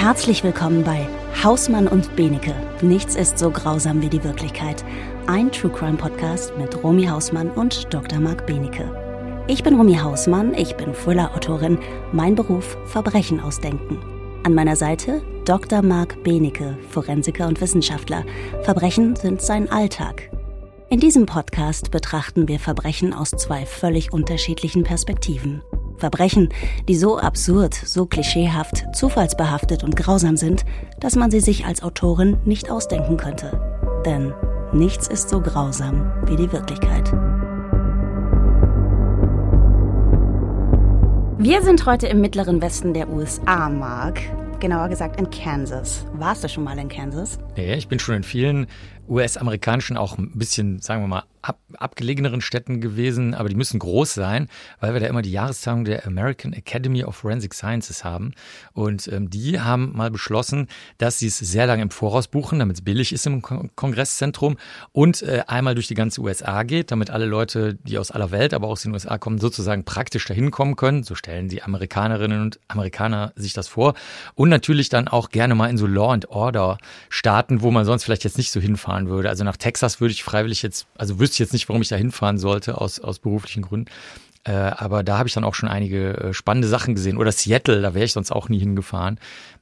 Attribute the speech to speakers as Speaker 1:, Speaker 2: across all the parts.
Speaker 1: Herzlich willkommen bei Hausmann und Benecke. Nichts ist so grausam wie die Wirklichkeit. Ein True Crime Podcast mit Romy Hausmann und Dr. Marc Benecke. Ich bin Romy Hausmann, ich bin Thriller-Autorin. Mein Beruf Verbrechen ausdenken. An meiner Seite Dr. Marc Benecke, Forensiker und Wissenschaftler. Verbrechen sind sein Alltag. In diesem Podcast betrachten wir Verbrechen aus zwei völlig unterschiedlichen Perspektiven. Verbrechen, die so absurd, so klischeehaft, zufallsbehaftet und grausam sind, dass man sie sich als Autorin nicht ausdenken könnte. Denn nichts ist so grausam wie die Wirklichkeit. Wir sind heute im mittleren Westen der USA, Mark. Genauer gesagt in Kansas. Warst du schon mal in Kansas?
Speaker 2: Nee, ich bin schon in vielen US-amerikanischen, auch ein bisschen, sagen wir mal, ab, abgelegeneren Städten gewesen, aber die müssen groß sein, weil wir da immer die Jahrestagung der American Academy of Forensic Sciences haben. Und ähm, die haben mal beschlossen, dass sie es sehr lange im Voraus buchen, damit es billig ist im Kon Kongresszentrum und äh, einmal durch die ganze USA geht, damit alle Leute, die aus aller Welt, aber auch aus den USA kommen, sozusagen praktisch dahin kommen können. So stellen die Amerikanerinnen und Amerikaner sich das vor. Und natürlich dann auch gerne mal in so Law and Order Staaten, wo man sonst vielleicht jetzt nicht so hinfahren würde. Also nach Texas würde ich freiwillig jetzt, also wüsste ich jetzt nicht, warum ich da hinfahren sollte, aus, aus beruflichen Gründen. Äh, aber da habe ich dann auch schon einige äh, spannende Sachen gesehen. Oder Seattle, da wäre ich sonst auch nie hingefahren.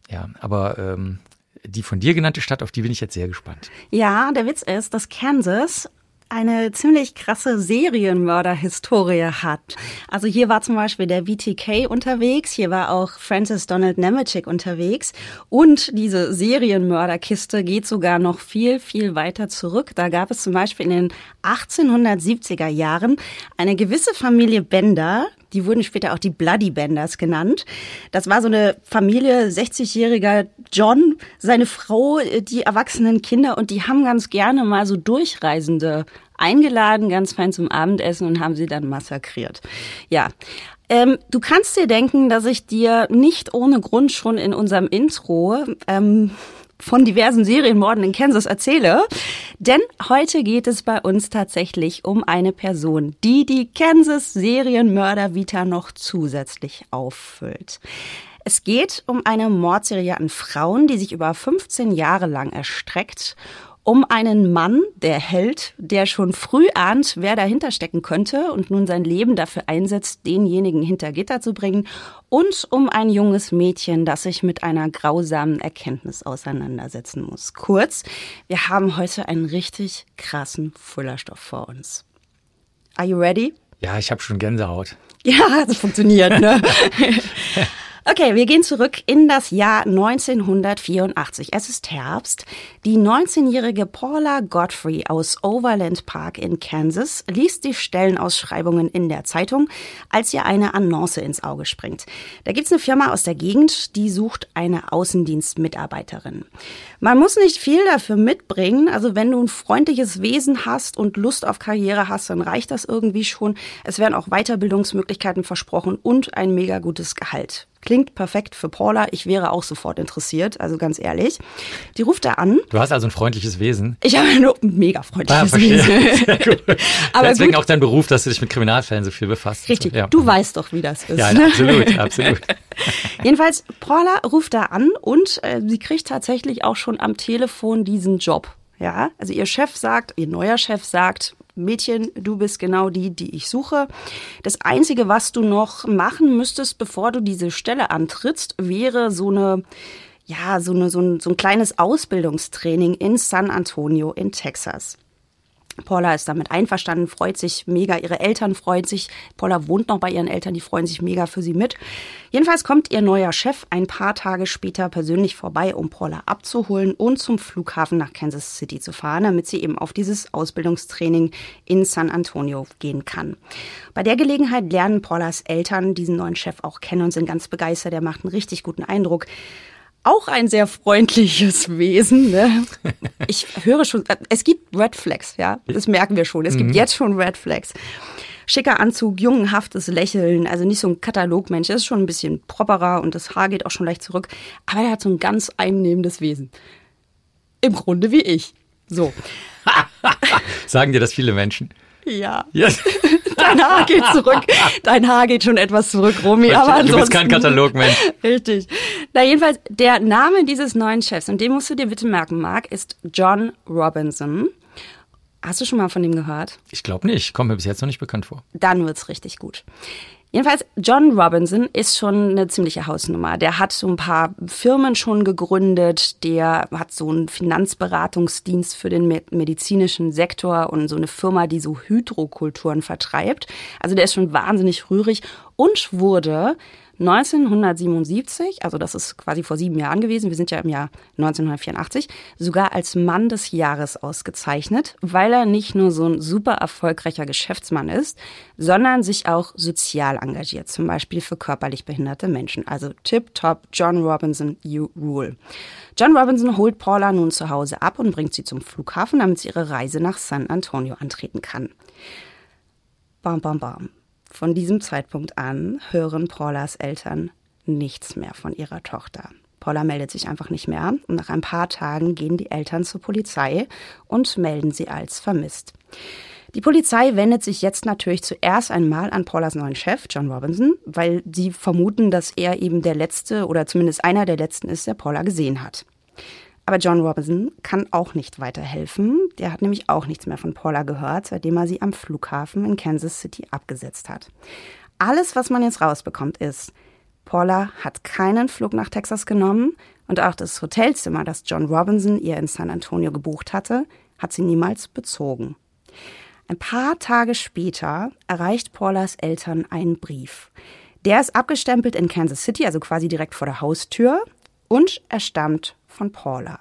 Speaker 2: Ja, aber ähm, die von dir genannte Stadt, auf die bin ich jetzt sehr gespannt.
Speaker 1: Ja, der Witz ist, dass Kansas eine ziemlich krasse Serienmörder-Historie hat. Also hier war zum Beispiel der VTK unterwegs, hier war auch Francis Donald Nemetschik unterwegs und diese Serienmörderkiste geht sogar noch viel, viel weiter zurück. Da gab es zum Beispiel in den 1870er Jahren eine gewisse Familie Bender, die wurden später auch die Bloody Benders genannt. Das war so eine Familie, 60-jähriger John, seine Frau, die erwachsenen Kinder und die haben ganz gerne mal so Durchreisende eingeladen, ganz fein zum Abendessen und haben sie dann massakriert. Ja. Ähm, du kannst dir denken, dass ich dir nicht ohne Grund schon in unserem Intro ähm, von diversen Serienmorden in Kansas erzähle. Denn heute geht es bei uns tatsächlich um eine Person, die die Kansas Serienmörder Vita noch zusätzlich auffüllt. Es geht um eine Mordserie an Frauen, die sich über 15 Jahre lang erstreckt um einen Mann, der Held, der schon früh ahnt, wer dahinter stecken könnte und nun sein Leben dafür einsetzt, denjenigen hinter Gitter zu bringen, und um ein junges Mädchen, das sich mit einer grausamen Erkenntnis auseinandersetzen muss. Kurz, wir haben heute einen richtig krassen Fullerstoff vor uns. Are you ready?
Speaker 2: Ja, ich habe schon Gänsehaut.
Speaker 1: Ja, das funktioniert, ne? Okay, wir gehen zurück in das Jahr 1984. Es ist Herbst. Die 19-jährige Paula Godfrey aus Overland Park in Kansas liest die Stellenausschreibungen in der Zeitung, als ihr eine Annonce ins Auge springt. Da gibt's eine Firma aus der Gegend, die sucht eine Außendienstmitarbeiterin. Man muss nicht viel dafür mitbringen. Also wenn du ein freundliches Wesen hast und Lust auf Karriere hast, dann reicht das irgendwie schon. Es werden auch Weiterbildungsmöglichkeiten versprochen und ein mega gutes Gehalt. Klingt perfekt für Paula. Ich wäre auch sofort interessiert, also ganz ehrlich. Die ruft da an.
Speaker 2: Du hast also ein freundliches Wesen.
Speaker 1: Ich habe ein mega freundliches ah, Wesen. Sehr gut.
Speaker 2: Aber Deswegen gut. auch dein Beruf, dass du dich mit Kriminalfällen so viel befasst.
Speaker 1: Richtig. Ja. Du weißt doch, wie das ist.
Speaker 2: Ja, absolut, absolut.
Speaker 1: Jedenfalls, Paula ruft da an und äh, sie kriegt tatsächlich auch schon am Telefon diesen Job. Ja, also ihr Chef sagt, ihr neuer Chef sagt, Mädchen, du bist genau die, die ich suche. Das Einzige, was du noch machen müsstest, bevor du diese Stelle antrittst, wäre so eine ja, so, eine, so, ein, so ein kleines Ausbildungstraining in San Antonio in Texas. Paula ist damit einverstanden, freut sich mega. Ihre Eltern freuen sich. Paula wohnt noch bei ihren Eltern, die freuen sich mega für sie mit. Jedenfalls kommt ihr neuer Chef ein paar Tage später persönlich vorbei, um Paula abzuholen und zum Flughafen nach Kansas City zu fahren, damit sie eben auf dieses Ausbildungstraining in San Antonio gehen kann. Bei der Gelegenheit lernen Paulas Eltern diesen neuen Chef auch kennen und sind ganz begeistert. Er macht einen richtig guten Eindruck auch ein sehr freundliches Wesen. Ne? Ich höre schon, es gibt Red Flags, ja, das merken wir schon. Es gibt mhm. jetzt schon Red Flags. Schicker Anzug, jungenhaftes Lächeln, also nicht so ein Katalogmensch. Er ist schon ein bisschen properer und das Haar geht auch schon leicht zurück. Aber er hat so ein ganz einnehmendes Wesen. Im Grunde wie ich. So.
Speaker 2: Sagen dir das viele Menschen?
Speaker 1: Ja. Yes. Dein Haar geht zurück. Dein Haar geht schon etwas zurück, Romy.
Speaker 2: Aber du bist kein Katalogmensch.
Speaker 1: Richtig. Na, jedenfalls, der Name dieses neuen Chefs, und den musst du dir bitte merken, Mark, ist John Robinson. Hast du schon mal von ihm gehört?
Speaker 2: Ich glaube nicht. Kommt mir bis jetzt noch nicht bekannt vor.
Speaker 1: Dann wird's richtig gut. Jedenfalls, John Robinson ist schon eine ziemliche Hausnummer. Der hat so ein paar Firmen schon gegründet. Der hat so einen Finanzberatungsdienst für den medizinischen Sektor und so eine Firma, die so Hydrokulturen vertreibt. Also der ist schon wahnsinnig rührig und wurde 1977, also das ist quasi vor sieben Jahren gewesen, wir sind ja im Jahr 1984, sogar als Mann des Jahres ausgezeichnet, weil er nicht nur so ein super erfolgreicher Geschäftsmann ist, sondern sich auch sozial engagiert, zum Beispiel für körperlich behinderte Menschen. Also tip top, John Robinson, you rule. John Robinson holt Paula nun zu Hause ab und bringt sie zum Flughafen, damit sie ihre Reise nach San Antonio antreten kann. Bam, bam, bam. Von diesem Zeitpunkt an hören Paulas Eltern nichts mehr von ihrer Tochter. Paula meldet sich einfach nicht mehr und nach ein paar Tagen gehen die Eltern zur Polizei und melden sie als vermisst. Die Polizei wendet sich jetzt natürlich zuerst einmal an Paulas neuen Chef, John Robinson, weil sie vermuten, dass er eben der letzte oder zumindest einer der letzten ist, der Paula gesehen hat. Aber John Robinson kann auch nicht weiterhelfen. Der hat nämlich auch nichts mehr von Paula gehört, seitdem er sie am Flughafen in Kansas City abgesetzt hat. Alles, was man jetzt rausbekommt, ist, Paula hat keinen Flug nach Texas genommen und auch das Hotelzimmer, das John Robinson ihr in San Antonio gebucht hatte, hat sie niemals bezogen. Ein paar Tage später erreicht Paulas Eltern einen Brief. Der ist abgestempelt in Kansas City, also quasi direkt vor der Haustür, und er stammt von Paula.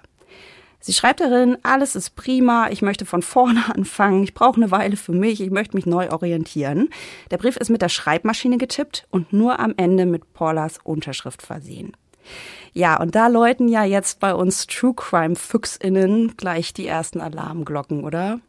Speaker 1: Sie schreibt darin, alles ist prima, ich möchte von vorne anfangen, ich brauche eine Weile für mich, ich möchte mich neu orientieren. Der Brief ist mit der Schreibmaschine getippt und nur am Ende mit Paulas Unterschrift versehen. Ja, und da läuten ja jetzt bei uns True Crime Füchsinnen gleich die ersten Alarmglocken, oder?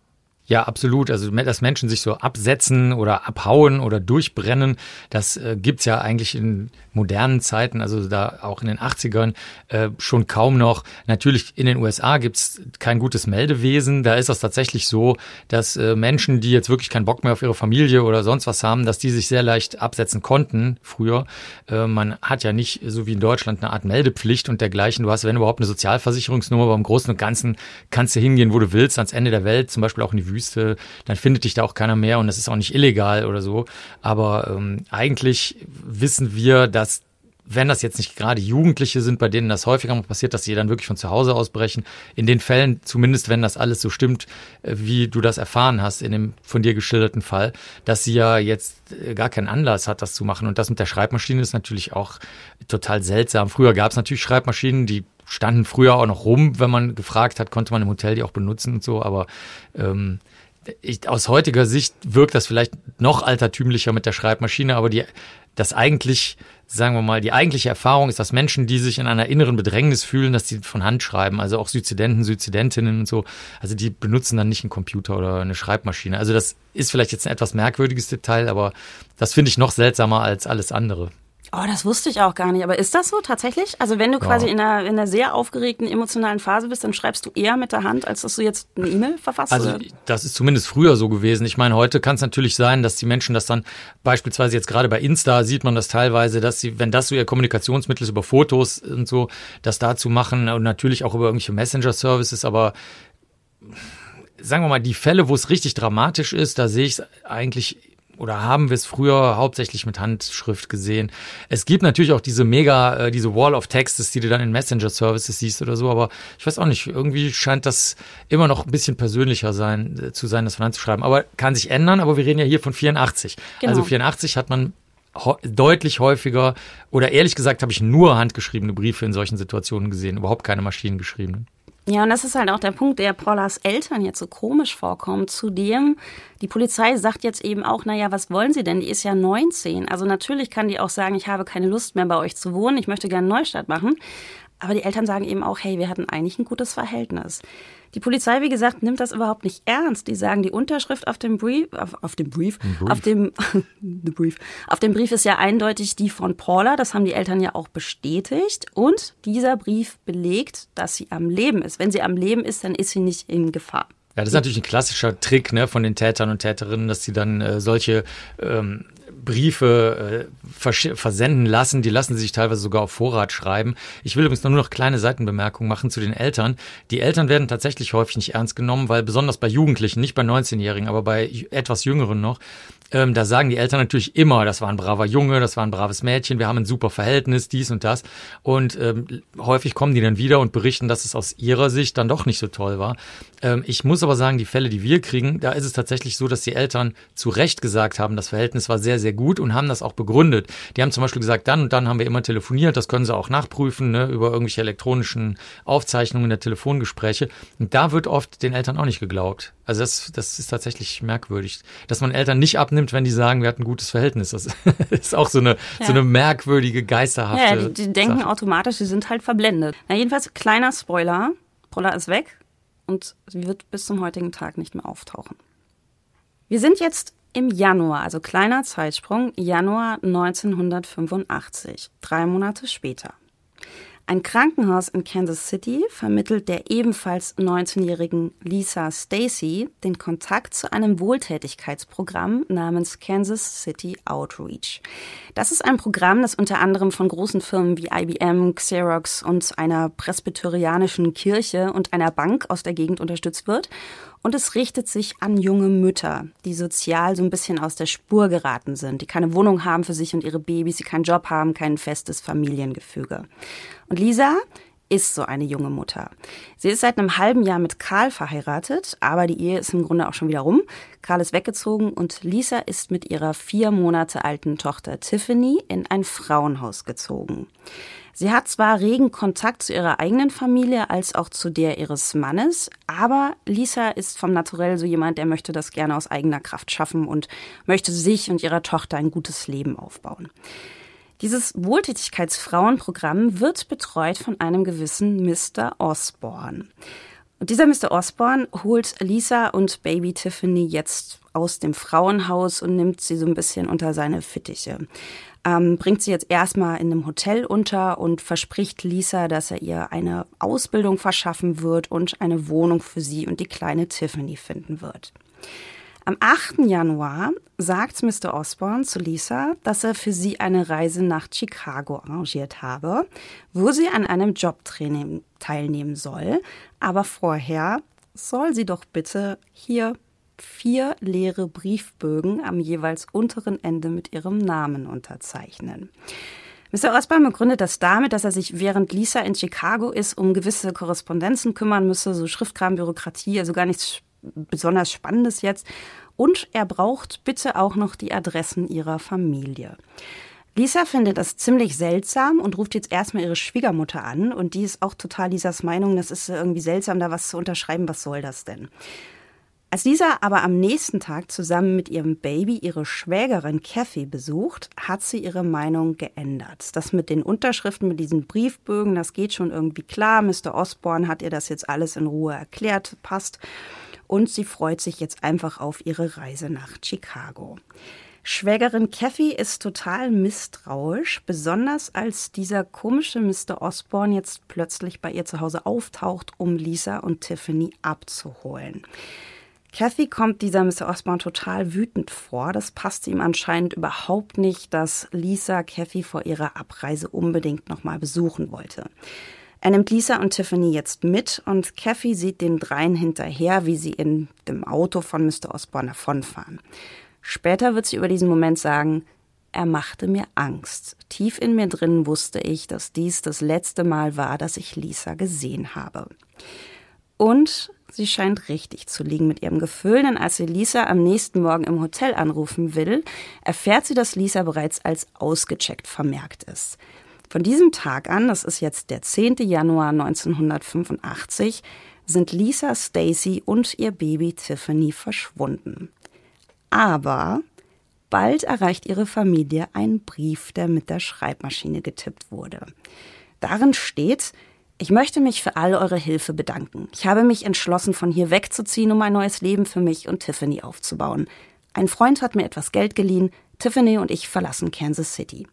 Speaker 2: Ja, absolut. Also, dass Menschen sich so absetzen oder abhauen oder durchbrennen, das äh, gibt's ja eigentlich in modernen Zeiten, also da auch in den 80ern, äh, schon kaum noch. Natürlich in den USA gibt's kein gutes Meldewesen. Da ist das tatsächlich so, dass äh, Menschen, die jetzt wirklich keinen Bock mehr auf ihre Familie oder sonst was haben, dass die sich sehr leicht absetzen konnten früher. Äh, man hat ja nicht so wie in Deutschland eine Art Meldepflicht und dergleichen. Du hast, wenn überhaupt, eine Sozialversicherungsnummer, aber im Großen und Ganzen kannst du hingehen, wo du willst, ans Ende der Welt, zum Beispiel auch in die Wüste Wüste, dann findet dich da auch keiner mehr und das ist auch nicht illegal oder so. Aber ähm, eigentlich wissen wir, dass wenn das jetzt nicht gerade Jugendliche sind, bei denen das häufiger mal passiert, dass sie dann wirklich von zu Hause ausbrechen, in den Fällen, zumindest wenn das alles so stimmt, äh, wie du das erfahren hast in dem von dir geschilderten Fall, dass sie ja jetzt äh, gar keinen Anlass hat, das zu machen. Und das mit der Schreibmaschine ist natürlich auch total seltsam. Früher gab es natürlich Schreibmaschinen, die standen früher auch noch rum, wenn man gefragt hat, konnte man im Hotel die auch benutzen und so, aber ähm, ich, aus heutiger Sicht wirkt das vielleicht noch altertümlicher mit der Schreibmaschine, aber die, das eigentlich, sagen wir mal, die eigentliche Erfahrung ist, dass Menschen, die sich in einer inneren Bedrängnis fühlen, dass die von Hand schreiben, also auch Suizidenten, Suizidentinnen und so, also die benutzen dann nicht einen Computer oder eine Schreibmaschine. Also das ist vielleicht jetzt ein etwas merkwürdiges Detail, aber das finde ich noch seltsamer als alles andere.
Speaker 1: Oh, das wusste ich auch gar nicht. Aber ist das so tatsächlich? Also wenn du quasi ja. in, einer, in einer sehr aufgeregten emotionalen Phase bist, dann schreibst du eher mit der Hand, als dass du jetzt eine E-Mail verfasst?
Speaker 2: Also oder? das ist zumindest früher so gewesen. Ich meine, heute kann es natürlich sein, dass die Menschen das dann beispielsweise jetzt gerade bei Insta sieht man das teilweise, dass sie, wenn das so ihr Kommunikationsmittel ist über Fotos und so, das dazu machen und natürlich auch über irgendwelche Messenger-Services, aber sagen wir mal, die Fälle, wo es richtig dramatisch ist, da sehe ich es eigentlich oder haben wir es früher hauptsächlich mit Handschrift gesehen. Es gibt natürlich auch diese mega, äh, diese Wall of Texts, die du dann in Messenger-Services siehst oder so, aber ich weiß auch nicht, irgendwie scheint das immer noch ein bisschen persönlicher sein, äh, zu sein, das von Hand zu schreiben. Aber kann sich ändern, aber wir reden ja hier von 84. Genau. Also 84 hat man deutlich häufiger oder ehrlich gesagt habe ich nur handgeschriebene Briefe in solchen Situationen gesehen, überhaupt keine maschinengeschriebenen.
Speaker 1: Ja, und das ist halt auch der Punkt, der Paulas Eltern jetzt so komisch vorkommt. Zudem, die Polizei sagt jetzt eben auch, naja, was wollen Sie denn? Die ist ja 19. Also natürlich kann die auch sagen, ich habe keine Lust mehr bei euch zu wohnen, ich möchte gerne einen Neustart machen. Aber die Eltern sagen eben auch, hey, wir hatten eigentlich ein gutes Verhältnis. Die Polizei, wie gesagt, nimmt das überhaupt nicht ernst. Die sagen, die Unterschrift auf dem Brief, auf, auf dem Brief, Brief, auf dem Brief, auf dem Brief ist ja eindeutig die von Paula. Das haben die Eltern ja auch bestätigt. Und dieser Brief belegt, dass sie am Leben ist. Wenn sie am Leben ist, dann ist sie nicht in Gefahr.
Speaker 2: Ja, das ist natürlich ein klassischer Trick ne, von den Tätern und Täterinnen, dass sie dann äh, solche ähm, Briefe äh, versenden lassen. Die lassen sich teilweise sogar auf Vorrat schreiben. Ich will übrigens nur noch kleine Seitenbemerkungen machen zu den Eltern. Die Eltern werden tatsächlich häufig nicht ernst genommen, weil besonders bei Jugendlichen, nicht bei 19-Jährigen, aber bei etwas Jüngeren noch, ähm, da sagen die Eltern natürlich immer, das war ein braver Junge, das war ein braves Mädchen, wir haben ein super Verhältnis, dies und das. Und ähm, häufig kommen die dann wieder und berichten, dass es aus ihrer Sicht dann doch nicht so toll war. Ähm, ich muss aber sagen, die Fälle, die wir kriegen, da ist es tatsächlich so, dass die Eltern zu Recht gesagt haben, das Verhältnis war sehr, sehr gut und haben das auch begründet. Die haben zum Beispiel gesagt, dann und dann haben wir immer telefoniert, das können sie auch nachprüfen, ne, über irgendwelche elektronischen Aufzeichnungen der Telefongespräche. Und da wird oft den Eltern auch nicht geglaubt. Also das, das ist tatsächlich merkwürdig, dass man Eltern nicht abnimmt, wenn die sagen, wir hatten ein gutes Verhältnis. Das ist auch so eine, ja. so eine merkwürdige, geisterhafte.
Speaker 1: Ja, die, die denken Sache. automatisch, sie sind halt verblendet. Na, jedenfalls, kleiner Spoiler. Paula ist weg und sie wird bis zum heutigen Tag nicht mehr auftauchen. Wir sind jetzt im Januar, also kleiner Zeitsprung, Januar 1985, drei Monate später. Ein Krankenhaus in Kansas City vermittelt der ebenfalls 19-jährigen Lisa Stacy den Kontakt zu einem Wohltätigkeitsprogramm namens Kansas City Outreach. Das ist ein Programm, das unter anderem von großen Firmen wie IBM, Xerox und einer presbyterianischen Kirche und einer Bank aus der Gegend unterstützt wird und es richtet sich an junge Mütter, die sozial so ein bisschen aus der Spur geraten sind, die keine Wohnung haben für sich und ihre Babys, die keinen Job haben, kein festes Familiengefüge. Und Lisa ist so eine junge Mutter. Sie ist seit einem halben Jahr mit Karl verheiratet, aber die Ehe ist im Grunde auch schon wieder rum. Karl ist weggezogen und Lisa ist mit ihrer vier Monate alten Tochter Tiffany in ein Frauenhaus gezogen. Sie hat zwar regen Kontakt zu ihrer eigenen Familie als auch zu der ihres Mannes, aber Lisa ist vom Naturell so jemand, der möchte das gerne aus eigener Kraft schaffen und möchte sich und ihrer Tochter ein gutes Leben aufbauen. Dieses Wohltätigkeitsfrauenprogramm wird betreut von einem gewissen Mr. Osborne. Und dieser Mr. Osborne holt Lisa und Baby Tiffany jetzt aus dem Frauenhaus und nimmt sie so ein bisschen unter seine Fittiche ähm, bringt sie jetzt erstmal in einem Hotel unter und verspricht Lisa, dass er ihr eine Ausbildung verschaffen wird und eine Wohnung für sie und die kleine Tiffany finden wird. Am 8. Januar sagt Mr. Osborne zu Lisa, dass er für sie eine Reise nach Chicago arrangiert habe, wo sie an einem Jobtraining teilnehmen soll. Aber vorher soll sie doch bitte hier vier leere Briefbögen am jeweils unteren Ende mit ihrem Namen unterzeichnen. Mr. Osborne begründet das damit, dass er sich während Lisa in Chicago ist, um gewisse Korrespondenzen kümmern müsse, so Schriftkram, Bürokratie, also gar nichts besonders Spannendes jetzt. Und er braucht bitte auch noch die Adressen ihrer Familie. Lisa findet das ziemlich seltsam und ruft jetzt erstmal ihre Schwiegermutter an. Und die ist auch total Lisas Meinung, das ist irgendwie seltsam, da was zu unterschreiben. Was soll das denn? Als Lisa aber am nächsten Tag zusammen mit ihrem Baby ihre Schwägerin Kathy besucht, hat sie ihre Meinung geändert. Das mit den Unterschriften, mit diesen Briefbögen, das geht schon irgendwie klar. Mr. Osborne hat ihr das jetzt alles in Ruhe erklärt, passt. Und sie freut sich jetzt einfach auf ihre Reise nach Chicago. Schwägerin Kathy ist total misstrauisch, besonders als dieser komische Mr. Osborne jetzt plötzlich bei ihr zu Hause auftaucht, um Lisa und Tiffany abzuholen. Kathy kommt dieser Mr. Osborne total wütend vor. Das passt ihm anscheinend überhaupt nicht, dass Lisa Kathy vor ihrer Abreise unbedingt nochmal besuchen wollte. Er nimmt Lisa und Tiffany jetzt mit und Kathy sieht den dreien hinterher, wie sie in dem Auto von Mr. Osborne davonfahren. Später wird sie über diesen Moment sagen, er machte mir Angst. Tief in mir drin wusste ich, dass dies das letzte Mal war, dass ich Lisa gesehen habe. Und Sie scheint richtig zu liegen mit ihrem Gefühl, denn als sie Lisa am nächsten Morgen im Hotel anrufen will, erfährt sie, dass Lisa bereits als ausgecheckt vermerkt ist. Von diesem Tag an, das ist jetzt der 10. Januar 1985, sind Lisa, Stacy und ihr Baby Tiffany verschwunden. Aber bald erreicht ihre Familie ein Brief, der mit der Schreibmaschine getippt wurde. Darin steht, ich möchte mich für all eure Hilfe bedanken. Ich habe mich entschlossen, von hier wegzuziehen, um ein neues Leben für mich und Tiffany aufzubauen. Ein Freund hat mir etwas Geld geliehen. Tiffany und ich verlassen Kansas City.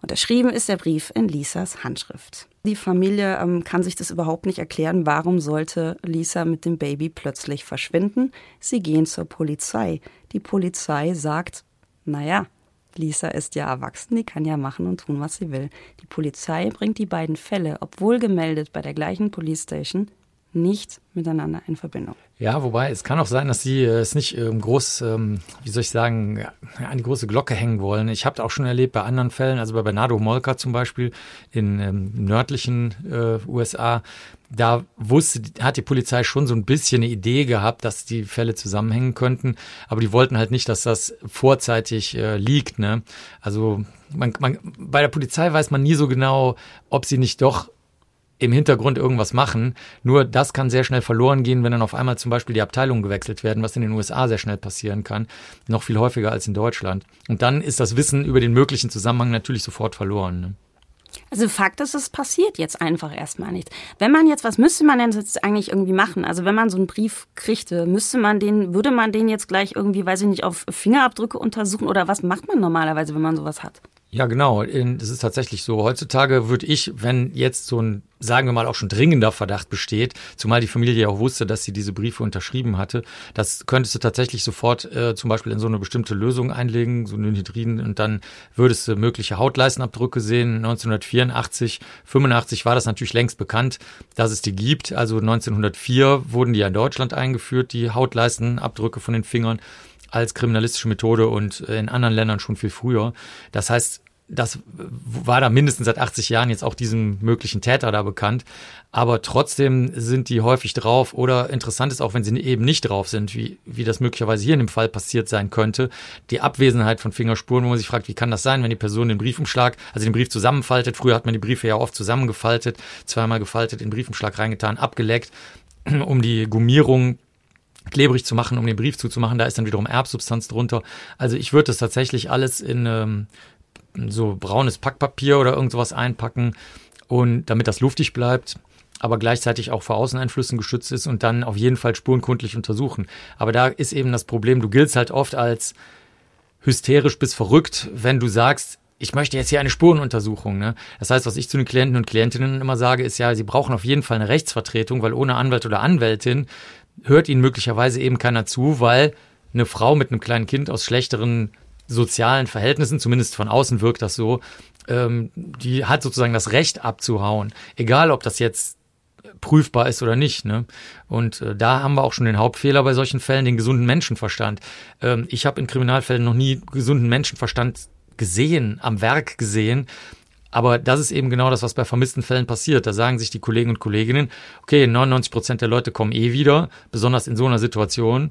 Speaker 1: Unterschrieben ist der Brief in Lisas Handschrift. Die Familie ähm, kann sich das überhaupt nicht erklären. Warum sollte Lisa mit dem Baby plötzlich verschwinden? Sie gehen zur Polizei. Die Polizei sagt, naja, Lisa ist ja erwachsen, die kann ja machen und tun, was sie will. Die Polizei bringt die beiden Fälle, obwohl gemeldet bei der gleichen Police Station, nicht miteinander in Verbindung.
Speaker 2: Ja, wobei es kann auch sein, dass sie äh, es nicht ähm, groß, ähm, wie soll ich sagen, ja, an die große Glocke hängen wollen. Ich habe auch schon erlebt bei anderen Fällen, also bei Bernardo Molka zum Beispiel in ähm, nördlichen äh, USA, da wusste, hat die Polizei schon so ein bisschen eine Idee gehabt, dass die Fälle zusammenhängen könnten, aber die wollten halt nicht, dass das vorzeitig äh, liegt. Ne? Also man, man, bei der Polizei weiß man nie so genau, ob sie nicht doch im Hintergrund irgendwas machen. Nur das kann sehr schnell verloren gehen, wenn dann auf einmal zum Beispiel die Abteilungen gewechselt werden, was in den USA sehr schnell passieren kann. Noch viel häufiger als in Deutschland. Und dann ist das Wissen über den möglichen Zusammenhang natürlich sofort verloren. Ne?
Speaker 1: Also Fakt ist, es passiert jetzt einfach erstmal nicht. Wenn man jetzt, was müsste man denn jetzt eigentlich irgendwie machen? Also wenn man so einen Brief kriegte, müsste man den, würde man den jetzt gleich irgendwie, weiß ich nicht, auf Fingerabdrücke untersuchen oder was macht man normalerweise, wenn man sowas hat?
Speaker 2: Ja, genau. Das ist tatsächlich so. Heutzutage würde ich, wenn jetzt so ein, sagen wir mal, auch schon dringender Verdacht besteht, zumal die Familie ja auch wusste, dass sie diese Briefe unterschrieben hatte, das könntest du tatsächlich sofort äh, zum Beispiel in so eine bestimmte Lösung einlegen, so einen Hydrin, und dann würdest du mögliche Hautleistenabdrücke sehen. 1984, 85 war das natürlich längst bekannt, dass es die gibt. Also 1904 wurden die ja in Deutschland eingeführt, die Hautleistenabdrücke von den Fingern als kriminalistische Methode und in anderen Ländern schon viel früher. Das heißt, das war da mindestens seit 80 Jahren jetzt auch diesem möglichen Täter da bekannt. Aber trotzdem sind die häufig drauf oder interessant ist auch, wenn sie eben nicht drauf sind, wie, wie das möglicherweise hier in dem Fall passiert sein könnte. Die Abwesenheit von Fingerspuren, wo man sich fragt, wie kann das sein, wenn die Person den Briefumschlag, also den Brief zusammenfaltet. Früher hat man die Briefe ja oft zusammengefaltet, zweimal gefaltet, in den Briefumschlag reingetan, abgeleckt, um die Gummierung klebrig zu machen, um den Brief zuzumachen. Da ist dann wiederum Erbsubstanz drunter. Also ich würde das tatsächlich alles in ähm, so braunes Packpapier oder irgend sowas einpacken und damit das luftig bleibt aber gleichzeitig auch vor Außeneinflüssen geschützt ist und dann auf jeden Fall spurenkundlich untersuchen. Aber da ist eben das Problem, du giltst halt oft als hysterisch bis verrückt, wenn du sagst, ich möchte jetzt hier eine Spurenuntersuchung. Ne? Das heißt, was ich zu den Klienten und Klientinnen immer sage, ist ja, sie brauchen auf jeden Fall eine Rechtsvertretung, weil ohne Anwalt oder Anwältin hört ihnen möglicherweise eben keiner zu, weil eine Frau mit einem kleinen Kind aus schlechteren sozialen Verhältnissen, zumindest von außen wirkt das so, ähm, die hat sozusagen das Recht abzuhauen. Egal, ob das jetzt prüfbar ist oder nicht. Ne? Und äh, da haben wir auch schon den Hauptfehler bei solchen Fällen, den gesunden Menschenverstand. Ähm, ich habe in Kriminalfällen noch nie gesunden Menschenverstand gesehen, am Werk gesehen. Aber das ist eben genau das, was bei vermissten Fällen passiert. Da sagen sich die Kollegen und Kolleginnen, okay, 99 Prozent der Leute kommen eh wieder, besonders in so einer Situation.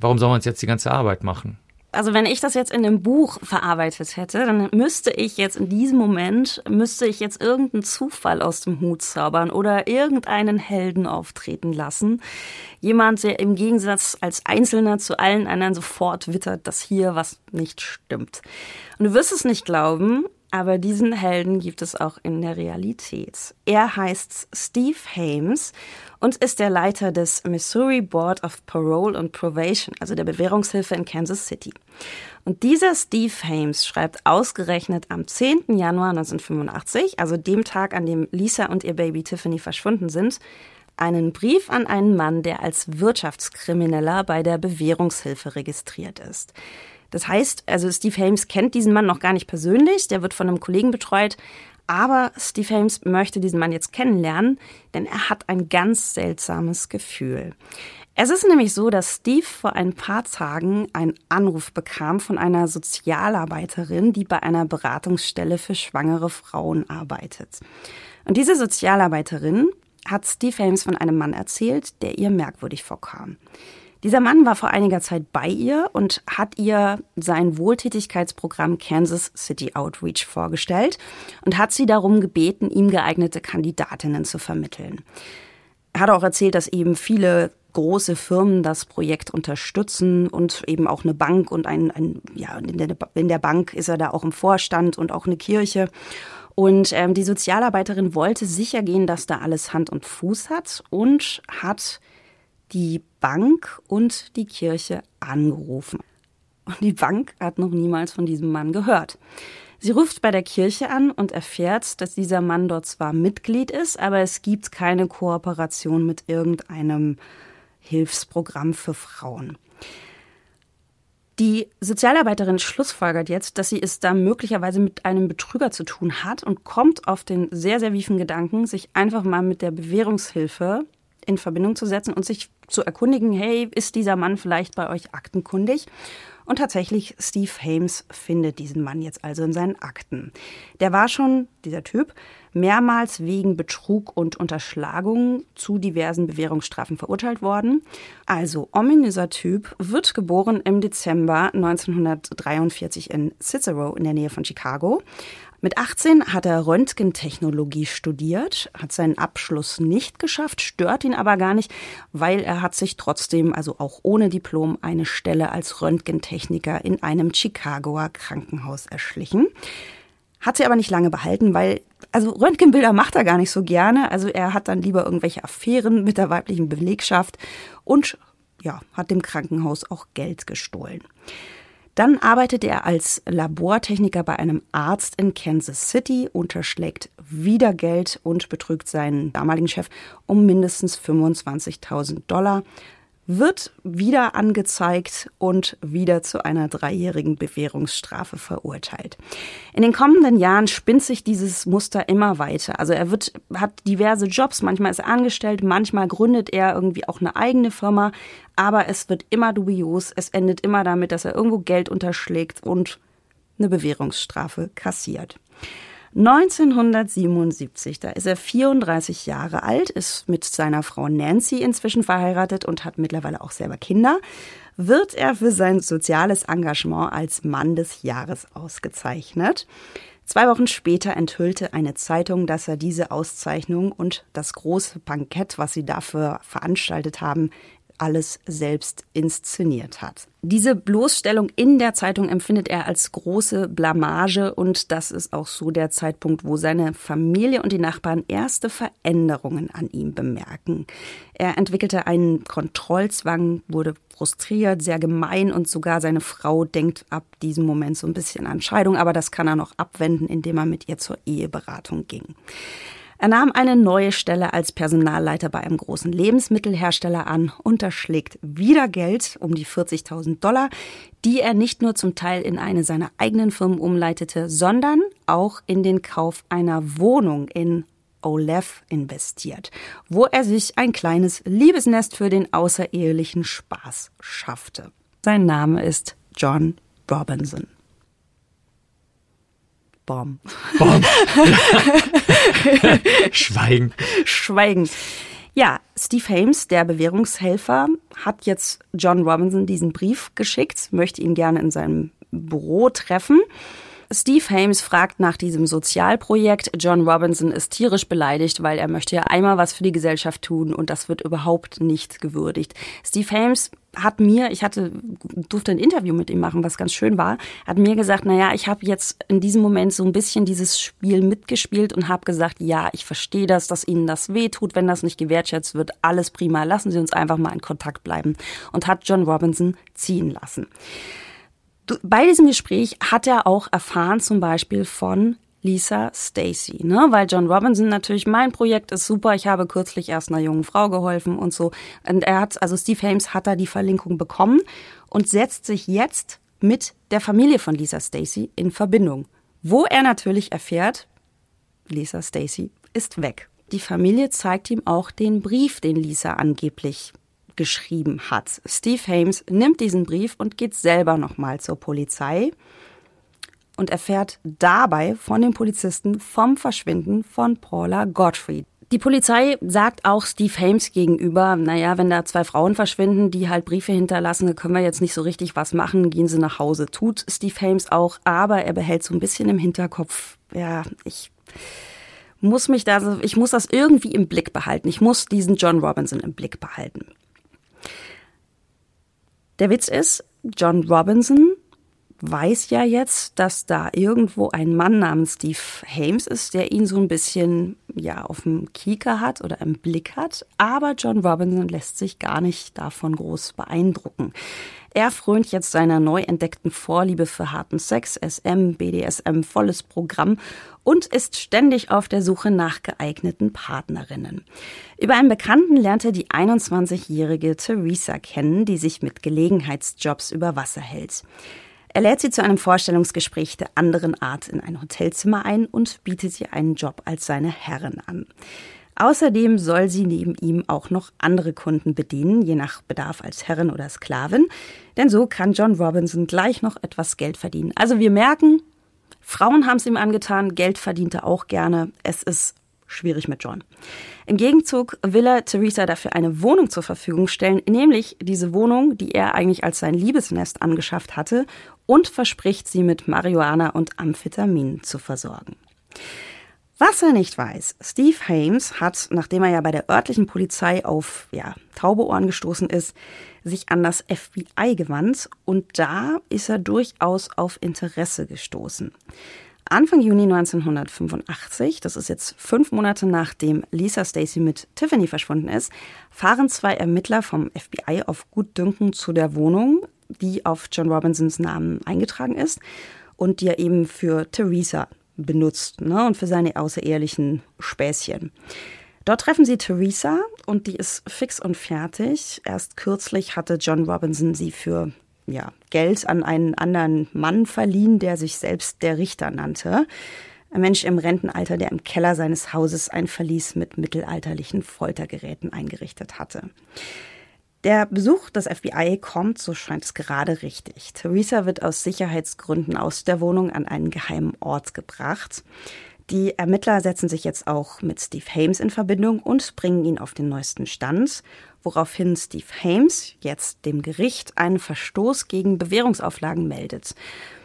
Speaker 2: Warum soll man jetzt die ganze Arbeit machen?
Speaker 1: Also wenn ich das jetzt in dem Buch verarbeitet hätte, dann müsste ich jetzt in diesem Moment, müsste ich jetzt irgendeinen Zufall aus dem Hut zaubern oder irgendeinen Helden auftreten lassen. Jemand, der im Gegensatz als Einzelner zu allen anderen sofort wittert, dass hier was nicht stimmt. Und du wirst es nicht glauben, aber diesen Helden gibt es auch in der Realität. Er heißt Steve Hames und ist der Leiter des Missouri Board of Parole and Probation, also der Bewährungshilfe in Kansas City. Und dieser Steve Hames schreibt ausgerechnet am 10. Januar 1985, also dem Tag, an dem Lisa und ihr Baby Tiffany verschwunden sind, einen Brief an einen Mann, der als Wirtschaftskrimineller bei der Bewährungshilfe registriert ist. Das heißt, also Steve Hames kennt diesen Mann noch gar nicht persönlich, der wird von einem Kollegen betreut, aber Steve Hames möchte diesen Mann jetzt kennenlernen, denn er hat ein ganz seltsames Gefühl. Es ist nämlich so, dass Steve vor ein paar Tagen einen Anruf bekam von einer Sozialarbeiterin, die bei einer Beratungsstelle für schwangere Frauen arbeitet. Und diese Sozialarbeiterin hat Steve Hames von einem Mann erzählt, der ihr merkwürdig vorkam. Dieser Mann war vor einiger Zeit bei ihr und hat ihr sein Wohltätigkeitsprogramm Kansas City Outreach vorgestellt und hat sie darum gebeten, ihm geeignete Kandidatinnen zu vermitteln. Er hat auch erzählt, dass eben viele große Firmen das Projekt unterstützen und eben auch eine Bank und ein, ein ja, in der, in der Bank ist er da auch im Vorstand und auch eine Kirche. Und ähm, die Sozialarbeiterin wollte sicher gehen, dass da alles Hand und Fuß hat und hat die Bank und die Kirche angerufen. Und die Bank hat noch niemals von diesem Mann gehört. Sie ruft bei der Kirche an und erfährt, dass dieser Mann dort zwar Mitglied ist, aber es gibt keine Kooperation mit irgendeinem Hilfsprogramm für Frauen. Die Sozialarbeiterin schlussfolgert jetzt, dass sie es da möglicherweise mit einem Betrüger zu tun hat und kommt auf den sehr, sehr wiefen Gedanken, sich einfach mal mit der Bewährungshilfe in Verbindung zu setzen und sich zu erkundigen, hey, ist dieser Mann vielleicht bei euch aktenkundig? Und tatsächlich, Steve Hames findet diesen Mann jetzt also in seinen Akten. Der war schon, dieser Typ, mehrmals wegen Betrug und Unterschlagung zu diversen Bewährungsstrafen verurteilt worden. Also ominöser Typ, wird geboren im Dezember 1943 in Cicero in der Nähe von Chicago. Mit 18 hat er Röntgentechnologie studiert, hat seinen Abschluss nicht geschafft, stört ihn aber gar nicht, weil er hat sich trotzdem, also auch ohne Diplom, eine Stelle als Röntgentechniker in einem Chicagoer Krankenhaus erschlichen. Hat sie aber nicht lange behalten, weil, also Röntgenbilder macht er gar nicht so gerne. Also er hat dann lieber irgendwelche Affären mit der weiblichen Belegschaft und ja, hat dem Krankenhaus auch Geld gestohlen. Dann arbeitet er als Labortechniker bei einem Arzt in Kansas City, unterschlägt wieder Geld und betrügt seinen damaligen Chef um mindestens 25.000 Dollar wird wieder angezeigt und wieder zu einer dreijährigen Bewährungsstrafe verurteilt. In den kommenden Jahren spinnt sich dieses Muster immer weiter. Also er wird, hat diverse Jobs, manchmal ist er angestellt, manchmal gründet er irgendwie auch eine eigene Firma, aber es wird immer dubios, es endet immer damit, dass er irgendwo Geld unterschlägt und eine Bewährungsstrafe kassiert. 1977, da ist er 34 Jahre alt, ist mit seiner Frau Nancy inzwischen verheiratet und hat mittlerweile auch selber Kinder, wird er für sein soziales Engagement als Mann des Jahres ausgezeichnet. Zwei Wochen später enthüllte eine Zeitung, dass er diese Auszeichnung und das große Bankett, was sie dafür veranstaltet haben, alles selbst inszeniert hat. Diese Bloßstellung in der Zeitung empfindet er als große Blamage und das ist auch so der Zeitpunkt, wo seine Familie und die Nachbarn erste Veränderungen an ihm bemerken. Er entwickelte einen Kontrollzwang, wurde frustriert, sehr gemein und sogar seine Frau denkt ab diesem Moment so ein bisschen an Scheidung, aber das kann er noch abwenden, indem er mit ihr zur Eheberatung ging. Er nahm eine neue Stelle als Personalleiter bei einem großen Lebensmittelhersteller an, unterschlägt wieder Geld um die 40.000 Dollar, die er nicht nur zum Teil in eine seiner eigenen Firmen umleitete, sondern auch in den Kauf einer Wohnung in Olef investiert, wo er sich ein kleines Liebesnest für den außerehelichen Spaß schaffte. Sein Name ist John Robinson. Bomb. Bomb.
Speaker 2: Schweigen.
Speaker 1: Schweigen. Ja, Steve Hames, der Bewährungshelfer, hat jetzt John Robinson diesen Brief geschickt, möchte ihn gerne in seinem Büro treffen. Steve Hames fragt nach diesem Sozialprojekt. John Robinson ist tierisch beleidigt, weil er möchte ja einmal was für die Gesellschaft tun und das wird überhaupt nicht gewürdigt. Steve Hames hat mir, ich hatte durfte ein Interview mit ihm machen, was ganz schön war, hat mir gesagt, naja, ich habe jetzt in diesem Moment so ein bisschen dieses Spiel mitgespielt und habe gesagt, ja, ich verstehe das, dass Ihnen das wehtut, wenn das nicht gewertschätzt wird, alles prima, lassen Sie uns einfach mal in Kontakt bleiben und hat John Robinson ziehen lassen bei diesem Gespräch hat er auch erfahren zum Beispiel von Lisa Stacy, ne? Weil John Robinson natürlich mein Projekt ist super. Ich habe kürzlich erst einer jungen Frau geholfen und so. Und er hat, also Steve Hames hat da die Verlinkung bekommen und setzt sich jetzt mit der Familie von Lisa Stacy in Verbindung. Wo er natürlich erfährt, Lisa Stacy ist weg. Die Familie zeigt ihm auch den Brief, den Lisa angeblich geschrieben hat. Steve Hames nimmt diesen Brief und geht selber nochmal zur Polizei und erfährt dabei von den Polizisten vom Verschwinden von Paula Gottfried. Die Polizei sagt auch Steve Hames gegenüber, naja, wenn da zwei Frauen verschwinden, die halt Briefe hinterlassen, können wir jetzt nicht so richtig was machen, gehen sie nach Hause. Tut Steve Hames auch, aber er behält so ein bisschen im Hinterkopf, ja, ich muss mich da, ich muss das irgendwie im Blick behalten. Ich muss diesen John Robinson im Blick behalten. Der Witz ist, John Robinson weiß ja jetzt, dass da irgendwo ein Mann namens Steve Hames ist, der ihn so ein bisschen ja auf dem Kieker hat oder im Blick hat. Aber John Robinson lässt sich gar nicht davon groß beeindrucken. Er frönt jetzt seiner neu entdeckten Vorliebe für harten Sex, SM, BDSM, volles Programm und ist ständig auf der Suche nach geeigneten Partnerinnen. Über einen Bekannten lernt er die 21-jährige Theresa kennen, die sich mit Gelegenheitsjobs über Wasser hält. Er lädt sie zu einem Vorstellungsgespräch der anderen Art in ein Hotelzimmer ein und bietet ihr einen Job als seine Herrin an. Außerdem soll sie neben ihm auch noch andere Kunden bedienen, je nach Bedarf als Herrin oder Sklavin. Denn so kann John Robinson gleich noch etwas Geld verdienen. Also wir merken, Frauen haben es ihm angetan, Geld verdient er auch gerne. Es ist schwierig mit John. Im Gegenzug will er Theresa dafür eine Wohnung zur Verfügung stellen, nämlich diese Wohnung, die er eigentlich als sein Liebesnest angeschafft hatte und verspricht, sie mit Marihuana und Amphetamin zu versorgen. Was er nicht weiß, Steve Hames hat, nachdem er ja bei der örtlichen Polizei auf ja, taube Ohren gestoßen ist, sich an das FBI gewandt und da ist er durchaus auf Interesse gestoßen. Anfang Juni 1985, das ist jetzt fünf Monate nachdem Lisa Stacy mit Tiffany verschwunden ist, fahren zwei Ermittler vom FBI auf Gutdünken zu der Wohnung, die auf John Robinsons Namen eingetragen ist und die er eben für Theresa benutzt ne, und für seine außerehelichen Späßchen. Dort treffen sie Theresa und die ist fix und fertig. Erst kürzlich hatte John Robinson sie für ja, Geld an einen anderen Mann verliehen, der sich selbst der Richter nannte. Ein Mensch im Rentenalter, der im Keller seines Hauses ein Verlies mit mittelalterlichen Foltergeräten eingerichtet hatte. Der Besuch des FBI kommt, so scheint es gerade richtig. Theresa wird aus Sicherheitsgründen aus der Wohnung an einen geheimen Ort gebracht. Die Ermittler setzen sich jetzt auch mit Steve Hames in Verbindung und bringen ihn auf den neuesten Stand, woraufhin Steve Hames jetzt dem Gericht einen Verstoß gegen Bewährungsauflagen meldet.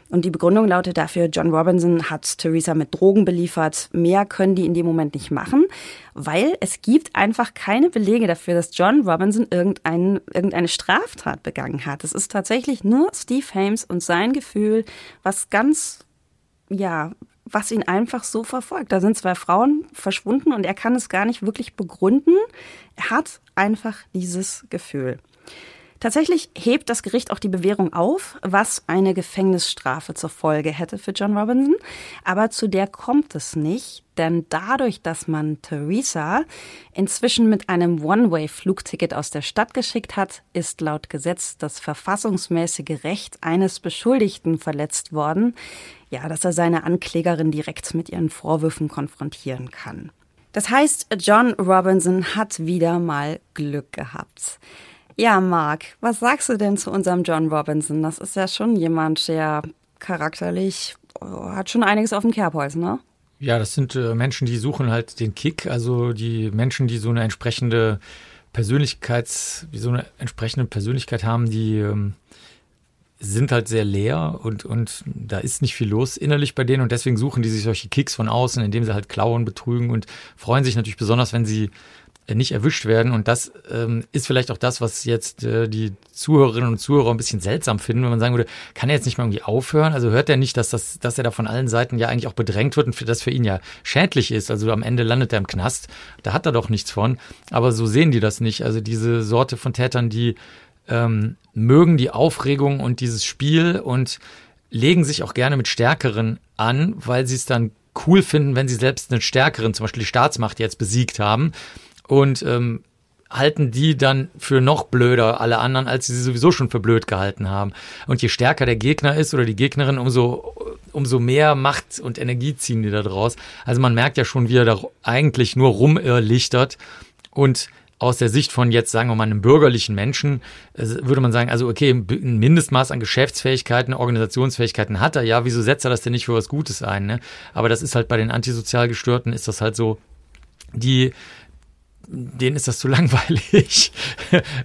Speaker 1: Und die Begründung lautet dafür, John Robinson hat Theresa mit Drogen beliefert. Mehr können die in dem Moment nicht machen, weil es gibt einfach keine Belege dafür, dass John Robinson irgendein, irgendeine Straftat begangen hat. Es ist tatsächlich nur Steve Hames und sein Gefühl, was ganz, ja, was ihn einfach so verfolgt. Da sind zwei Frauen verschwunden und er kann es gar nicht wirklich begründen. Er hat einfach dieses Gefühl. Tatsächlich hebt das Gericht auch die Bewährung auf, was eine Gefängnisstrafe zur Folge hätte für John Robinson. Aber zu der kommt es nicht, denn dadurch, dass man Theresa inzwischen mit einem One-Way-Flugticket aus der Stadt geschickt hat, ist laut Gesetz das verfassungsmäßige Recht eines Beschuldigten verletzt worden, ja, dass er seine Anklägerin direkt mit ihren Vorwürfen konfrontieren kann. Das heißt, John Robinson hat wieder mal Glück gehabt. Ja, Mark, was sagst du denn zu unserem John Robinson? Das ist ja schon jemand, der charakterlich oh, hat schon einiges auf dem Kerbholz, ne?
Speaker 2: Ja, das sind äh, Menschen, die suchen halt den Kick, also die Menschen, die so eine entsprechende Persönlichkeits, wie so eine entsprechende Persönlichkeit haben, die ähm, sind halt sehr leer und, und da ist nicht viel los innerlich bei denen und deswegen suchen die sich solche Kicks von außen, indem sie halt klauen, betrügen und freuen sich natürlich besonders, wenn sie nicht erwischt werden. Und das ähm, ist vielleicht auch das, was jetzt äh, die Zuhörerinnen und Zuhörer ein bisschen seltsam finden, wenn man sagen würde, kann er jetzt nicht mal irgendwie aufhören? Also hört er nicht, dass, das, dass er da von allen Seiten ja eigentlich auch bedrängt wird und für, das für ihn ja schädlich ist. Also am Ende landet er im Knast. Da hat er doch nichts von. Aber so sehen die das nicht. Also diese Sorte von Tätern, die ähm, mögen die Aufregung und dieses Spiel und legen sich auch gerne mit Stärkeren an, weil sie es dann cool finden, wenn sie selbst einen Stärkeren, zum Beispiel die Staatsmacht, jetzt besiegt haben und ähm, halten die dann für noch blöder, alle anderen, als sie sowieso schon für blöd gehalten haben. Und je stärker der Gegner ist oder die Gegnerin, umso, umso mehr Macht und Energie ziehen die da draus. Also man merkt ja schon, wie er da eigentlich nur rumirrlichtert und aus der Sicht von jetzt, sagen wir mal, einem bürgerlichen Menschen, würde man sagen, also okay, ein Mindestmaß an Geschäftsfähigkeiten, Organisationsfähigkeiten hat er, ja, wieso setzt er das denn nicht für was Gutes ein? Ne? Aber das ist halt bei den antisozial Gestörten, ist das halt so, die denen ist das zu langweilig,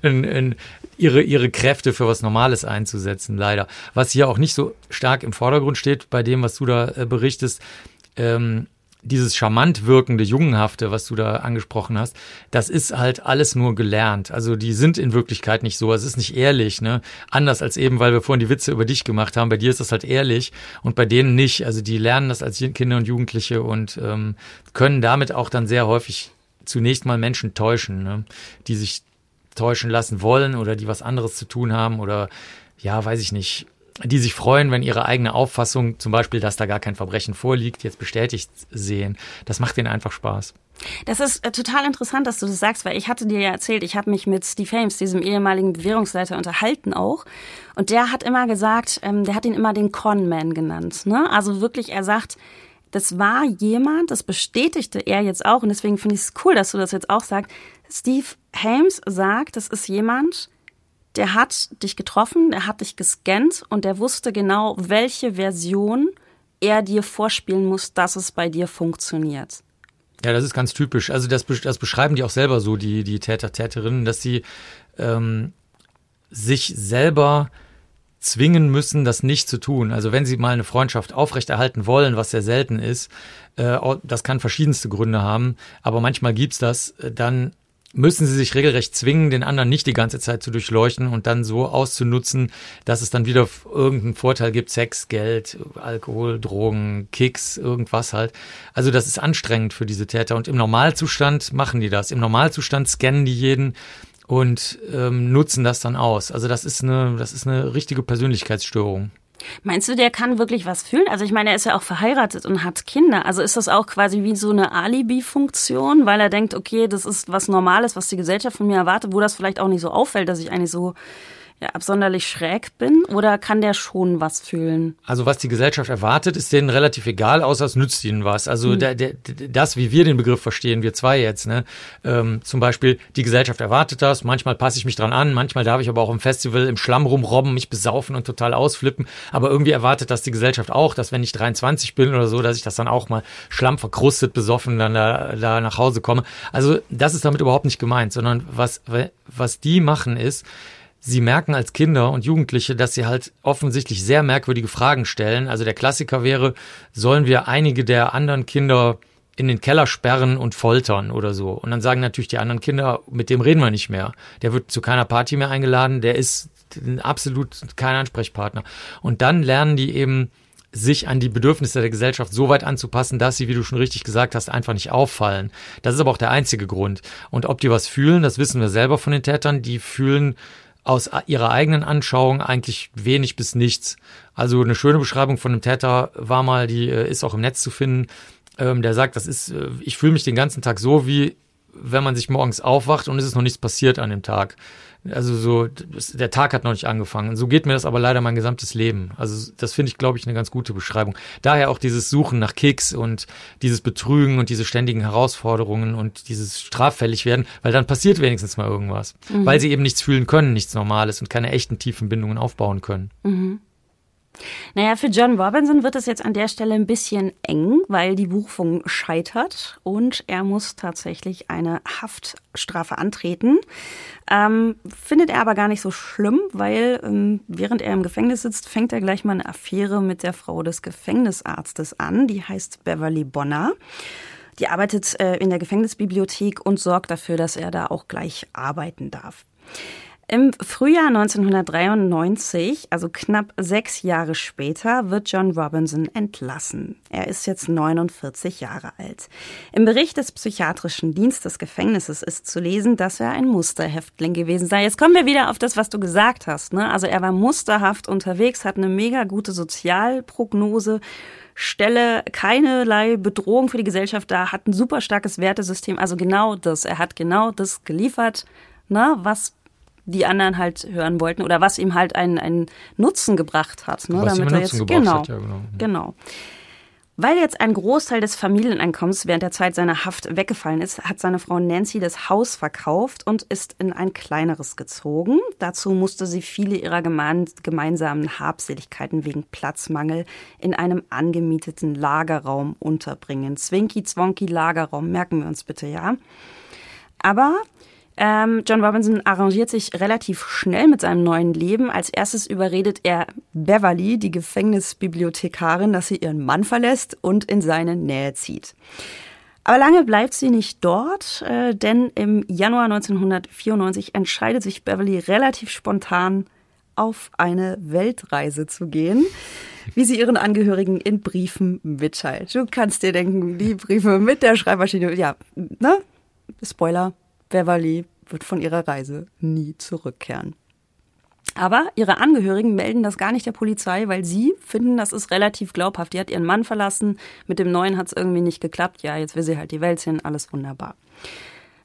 Speaker 2: in, in ihre, ihre Kräfte für was Normales einzusetzen, leider. Was hier auch nicht so stark im Vordergrund steht bei dem, was du da äh, berichtest, ähm, dieses charmant wirkende, jungenhafte, was du da angesprochen hast, das ist halt alles nur gelernt. Also die sind in Wirklichkeit nicht so. Es ist nicht ehrlich, ne? Anders als eben, weil wir vorhin die Witze über dich gemacht haben. Bei dir ist das halt ehrlich und bei denen nicht. Also die lernen das als Kinder und Jugendliche und ähm, können damit auch dann sehr häufig zunächst mal Menschen täuschen, ne? die sich täuschen lassen wollen oder die was anderes zu tun haben oder ja, weiß ich nicht, die sich freuen, wenn ihre eigene Auffassung, zum Beispiel, dass da gar kein Verbrechen vorliegt, jetzt bestätigt sehen. Das macht ihnen einfach Spaß.
Speaker 1: Das ist äh, total interessant, dass du das sagst, weil ich hatte dir ja erzählt, ich habe mich mit Steve Hames, diesem ehemaligen Bewährungsleiter, unterhalten auch. Und der hat immer gesagt, ähm, der hat ihn immer den Conman genannt. Ne? Also wirklich, er sagt, das war jemand, das bestätigte er jetzt auch. Und deswegen finde ich es cool, dass du das jetzt auch sagst. Steve Hames sagt, das ist jemand, der hat dich getroffen, der hat dich gescannt und der wusste genau, welche Version er dir vorspielen muss, dass es bei dir funktioniert.
Speaker 2: Ja, das ist ganz typisch. Also das, das beschreiben die auch selber so, die, die Täter, Täterinnen, dass sie ähm, sich selber zwingen müssen, das nicht zu tun. Also wenn sie mal eine Freundschaft aufrechterhalten wollen, was sehr selten ist, äh, das kann verschiedenste Gründe haben, aber manchmal gibt's das, äh, dann müssen sie sich regelrecht zwingen, den anderen nicht die ganze Zeit zu durchleuchten und dann so auszunutzen, dass es dann wieder irgendeinen Vorteil gibt, Sex, Geld, Alkohol, Drogen, Kicks, irgendwas halt. Also das ist anstrengend für diese Täter und im Normalzustand machen die das. Im Normalzustand scannen die jeden und ähm, nutzen das dann aus. Also das ist eine, das ist eine richtige Persönlichkeitsstörung.
Speaker 1: Meinst du, der kann wirklich was fühlen? Also ich meine, er ist ja auch verheiratet und hat Kinder. Also ist das auch quasi wie so eine Alibi-Funktion, weil er denkt, okay, das ist was Normales, was die Gesellschaft von mir erwartet, wo das vielleicht auch nicht so auffällt, dass ich eigentlich so ja, absonderlich schräg bin oder kann der schon was fühlen?
Speaker 2: Also was die Gesellschaft erwartet, ist denen relativ egal, außer es nützt ihnen was. Also mhm. der, der, das, wie wir den Begriff verstehen, wir zwei jetzt, ne? Ähm, zum Beispiel, die Gesellschaft erwartet das, manchmal passe ich mich dran an, manchmal darf ich aber auch im Festival im Schlamm rumrobben, mich besaufen und total ausflippen. Aber irgendwie erwartet das die Gesellschaft auch, dass wenn ich 23 bin oder so, dass ich das dann auch mal Schlamm verkrustet, besoffen dann da, da nach Hause komme. Also das ist damit überhaupt nicht gemeint, sondern was, was die machen ist, sie merken als Kinder und Jugendliche, dass sie halt offensichtlich sehr merkwürdige Fragen stellen. Also der Klassiker wäre, sollen wir einige der anderen Kinder in den Keller sperren und foltern oder so. Und dann sagen natürlich die anderen Kinder, mit dem reden wir nicht mehr. Der wird zu keiner Party mehr eingeladen, der ist absolut kein Ansprechpartner. Und dann lernen die eben, sich an die Bedürfnisse der Gesellschaft so weit anzupassen, dass sie, wie du schon richtig gesagt hast, einfach nicht auffallen. Das ist aber auch der einzige Grund. Und ob die was fühlen, das wissen wir selber von den Tätern, die fühlen aus ihrer eigenen Anschauung eigentlich wenig bis nichts. Also eine schöne Beschreibung von einem Täter war mal, die äh, ist auch im Netz zu finden. Ähm, der sagt, das ist, äh, ich fühle mich den ganzen Tag so, wie wenn man sich morgens aufwacht und es ist noch nichts passiert an dem Tag. Also so, der Tag hat noch nicht angefangen. So geht mir das aber leider mein gesamtes Leben. Also das finde ich, glaube ich, eine ganz gute Beschreibung. Daher auch dieses Suchen nach Kicks und dieses Betrügen und diese ständigen Herausforderungen und dieses straffällig werden, weil dann passiert wenigstens mal irgendwas. Mhm. Weil sie eben nichts fühlen können, nichts Normales und keine echten tiefen Bindungen aufbauen können. Mhm.
Speaker 1: Naja, für John Robinson wird es jetzt an der Stelle ein bisschen eng, weil die Berufung scheitert und er muss tatsächlich eine Haftstrafe antreten. Ähm, findet er aber gar nicht so schlimm, weil ähm, während er im Gefängnis sitzt, fängt er gleich mal eine Affäre mit der Frau des Gefängnisarztes an. Die heißt Beverly Bonner. Die arbeitet äh, in der Gefängnisbibliothek und sorgt dafür, dass er da auch gleich arbeiten darf. Im Frühjahr 1993, also knapp sechs Jahre später, wird John Robinson entlassen. Er ist jetzt 49 Jahre alt. Im Bericht des psychiatrischen Dienstes des Gefängnisses ist zu lesen, dass er ein Musterhäftling gewesen sei. Jetzt kommen wir wieder auf das, was du gesagt hast. Ne? Also er war musterhaft unterwegs, hat eine mega gute Sozialprognose, stelle keinerlei Bedrohung für die Gesellschaft dar, hat ein super starkes Wertesystem. Also genau das. Er hat genau das geliefert, ne, was die anderen halt hören wollten oder was ihm halt einen, einen Nutzen gebracht hat. Ne,
Speaker 2: was damit er Nutzen jetzt, genau, hat, ja, genau.
Speaker 1: Genau. Weil jetzt ein Großteil des Familieneinkommens während der Zeit seiner Haft weggefallen ist, hat seine Frau Nancy das Haus verkauft und ist in ein kleineres gezogen. Dazu musste sie viele ihrer gemeinsamen Habseligkeiten wegen Platzmangel in einem angemieteten Lagerraum unterbringen. Zwinky Zwonky Lagerraum, merken wir uns bitte, ja. Aber Ähm, John Robinson arrangiert sich relativ schnell mit seinem neuen Leben. Als erstes überredet er Beverly, die Gefängnisbibliothekarin, dass sie ihren Mann verlässt und in seine Nähe zieht. Aber lange bleibt sie nicht dort, äh, denn im Januar 1994 entscheidet sich Beverly relativ spontan auf eine Weltreise zu gehen, wie sie ihren Angehörigen in Briefen mitteilt. Du kannst dir denken, die Briefe mit der Schreibmaschine, ja, ne? Spoiler, Beverly wird von ihrer Reise nie zurückkehren. Aber ihre Angehörigen melden das gar nicht der Polizei, weil sie finden, das ist relativ glaubhaft. Die hat ihren Mann verlassen, mit dem neuen hat es irgendwie nicht geklappt. Ja, jetzt will sie halt die Welt sehen, alles wunderbar.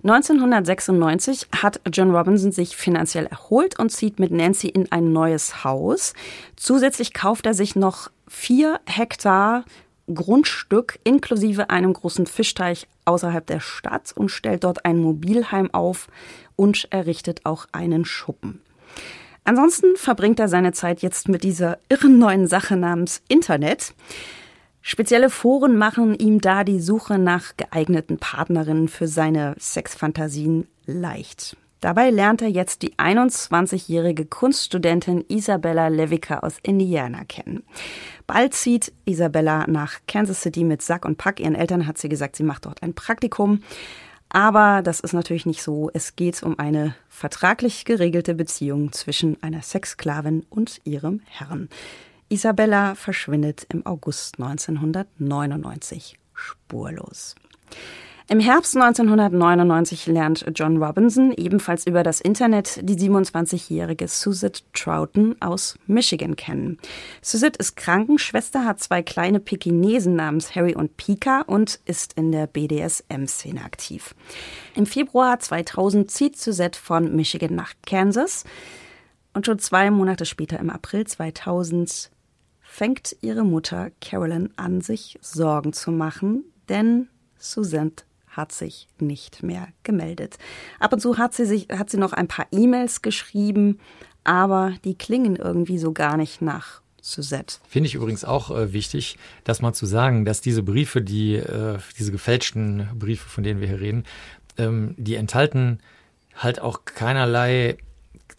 Speaker 1: 1996 hat John Robinson sich finanziell erholt und zieht mit Nancy in ein neues Haus. Zusätzlich kauft er sich noch vier Hektar Grundstück inklusive einem großen Fischteich außerhalb der Stadt und stellt dort ein Mobilheim auf und errichtet auch einen Schuppen. Ansonsten verbringt er seine Zeit jetzt mit dieser irren neuen Sache namens Internet. Spezielle Foren machen ihm da die Suche nach geeigneten Partnerinnen für seine Sexfantasien leicht. Dabei lernt er jetzt die 21-jährige Kunststudentin Isabella Levica aus Indiana kennen. Bald zieht Isabella nach Kansas City mit Sack und Pack. Ihren Eltern hat sie gesagt, sie macht dort ein Praktikum. Aber das ist natürlich nicht so. Es geht um eine vertraglich geregelte Beziehung zwischen einer Sexsklavin und ihrem Herrn. Isabella verschwindet im August 1999 spurlos. Im Herbst 1999 lernt John Robinson ebenfalls über das Internet die 27-jährige Suzette Troughton aus Michigan kennen. Suzette ist Krankenschwester, hat zwei kleine Pekinesen namens Harry und Pika und ist in der BDSM-Szene aktiv. Im Februar 2000 zieht Suzette von Michigan nach Kansas und schon zwei Monate später im April 2000 fängt ihre Mutter Carolyn an, sich Sorgen zu machen, denn Suzette hat sich nicht mehr gemeldet. Ab und zu hat sie sich, hat sie noch ein paar E-Mails geschrieben, aber die klingen irgendwie so gar nicht nach.
Speaker 2: Finde ich übrigens auch äh, wichtig, das mal zu sagen, dass diese Briefe, die, äh, diese gefälschten Briefe, von denen wir hier reden, ähm, die enthalten halt auch keinerlei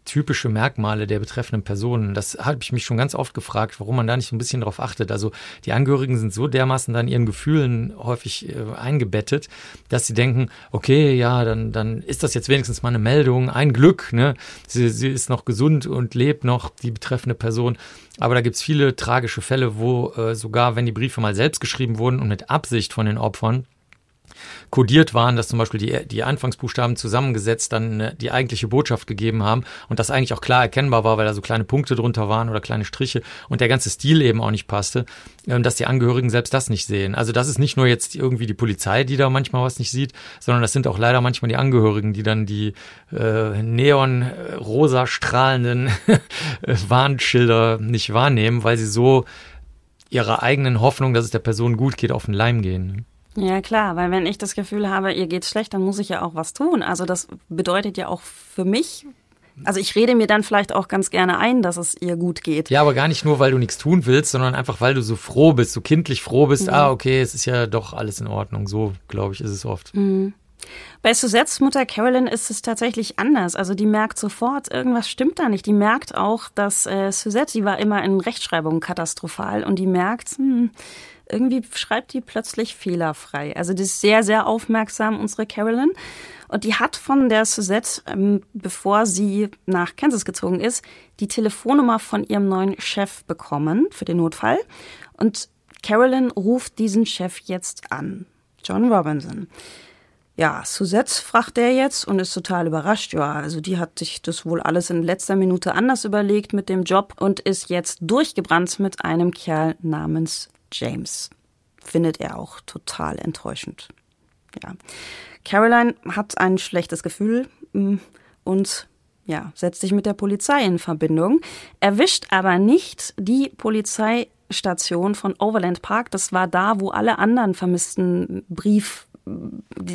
Speaker 2: typische Merkmale der betreffenden Personen. Das habe ich mich schon ganz oft gefragt, warum man da nicht so ein bisschen drauf achtet. Also die Angehörigen sind so dermaßen dann ihren Gefühlen häufig äh, eingebettet, dass sie denken, okay, ja, dann, dann ist das jetzt wenigstens mal eine Meldung, ein Glück, ne? Sie, sie ist noch gesund und lebt noch, die betreffende Person. Aber da gibt's viele tragische Fälle, wo äh, sogar, wenn die Briefe mal selbst geschrieben wurden und mit Absicht von den Opfern, kodiert waren, dass zum Beispiel die, die Anfangsbuchstaben zusammengesetzt dann äh, die eigentliche Botschaft gegeben haben und das eigentlich auch klar erkennbar war, weil da so kleine Punkte drunter waren oder kleine Striche und der ganze Stil eben auch nicht passte, ähm, dass die Angehörigen selbst das nicht sehen. Also das ist nicht nur jetzt irgendwie die Polizei, die da manchmal was nicht sieht, sondern das sind auch leider manchmal die Angehörigen, die dann die äh, neon-rosa äh, strahlenden Warnschilder nicht wahrnehmen, weil sie so ihrer eigenen Hoffnung, dass es der Person gut geht, auf den Leim gehen.
Speaker 1: Ja, klar, weil wenn ich das Gefühl habe, ihr geht's schlecht, dann muss ich ja auch was tun. Also das bedeutet ja auch für mich, also ich rede mir dann vielleicht auch ganz gerne ein, dass es ihr gut geht.
Speaker 2: Ja, aber gar nicht nur, weil du nichts tun willst, sondern einfach, weil du so froh bist, so kindlich froh bist. Mhm. Ah, okay, es ist ja doch alles in Ordnung. So, glaube ich, ist es oft.
Speaker 1: Mhm. Bei Suzettes Mutter Carolyn ist es tatsächlich anders. Also die merkt sofort, irgendwas stimmt da nicht. Die merkt auch, dass äh, Suzette, die war immer in Rechtschreibung katastrophal und die merkt, hm, irgendwie schreibt die plötzlich fehlerfrei. Also die ist sehr, sehr aufmerksam, unsere Carolyn. Und die hat von der Suzette, ähm, bevor sie nach Kansas gezogen ist, die Telefonnummer von ihrem neuen Chef bekommen für den Notfall. Und Carolyn ruft diesen Chef jetzt an, John Robinson. Ja, Suzette fragt er jetzt und ist total überrascht. Ja, also die hat sich das wohl alles in letzter Minute anders überlegt mit dem Job und ist jetzt durchgebrannt mit einem Kerl namens James. Findet er auch total enttäuschend. Ja. Caroline hat ein schlechtes Gefühl mm, und ja, setzt sich mit der Polizei in Verbindung, erwischt aber nicht die Polizeistation von Overland Park. Das war da, wo alle anderen vermissten Brief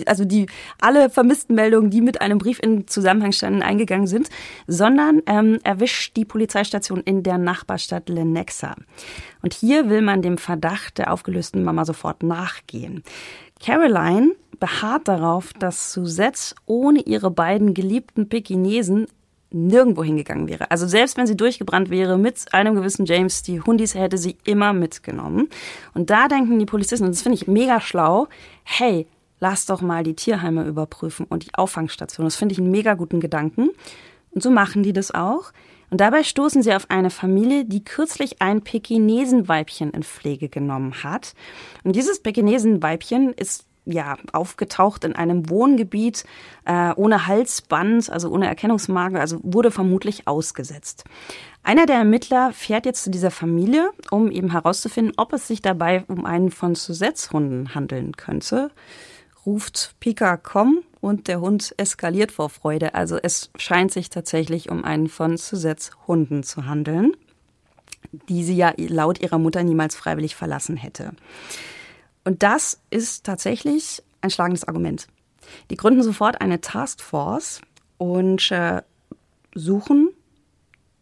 Speaker 1: also die alle vermissten Meldungen, die mit einem Brief in Zusammenhang standen, eingegangen sind, sondern ähm, erwischt die Polizeistation in der Nachbarstadt Lenexa. Und hier will man dem Verdacht der aufgelösten Mama sofort nachgehen. Caroline beharrt darauf, dass Suzette ohne ihre beiden geliebten Pekinesen nirgendwo hingegangen wäre. Also selbst wenn sie durchgebrannt wäre mit einem gewissen James, die Hundis hätte sie immer mitgenommen. Und da denken die Polizisten, und das finde ich mega schlau, hey, lass doch mal die Tierheime überprüfen und die Auffangstation. Das finde ich einen mega guten Gedanken. Und so machen die das auch. Und dabei stoßen sie auf eine Familie, die kürzlich ein Pekinesenweibchen in Pflege genommen hat. Und dieses Pekinesenweibchen ist ja, aufgetaucht in einem Wohngebiet äh, ohne Halsband, also ohne Erkennungsmarke, also wurde vermutlich ausgesetzt. Einer der Ermittler fährt jetzt zu dieser Familie, um eben herauszufinden, ob es sich dabei um einen von Suzettes Hunden handeln könnte. Ruft Pika komm und der Hund eskaliert vor Freude. Also es scheint sich tatsächlich um einen von Suzettes Hunden zu handeln, die sie ja laut ihrer Mutter niemals freiwillig verlassen hätte. Und das ist tatsächlich ein schlagendes Argument. Die gründen sofort eine Taskforce und äh, suchen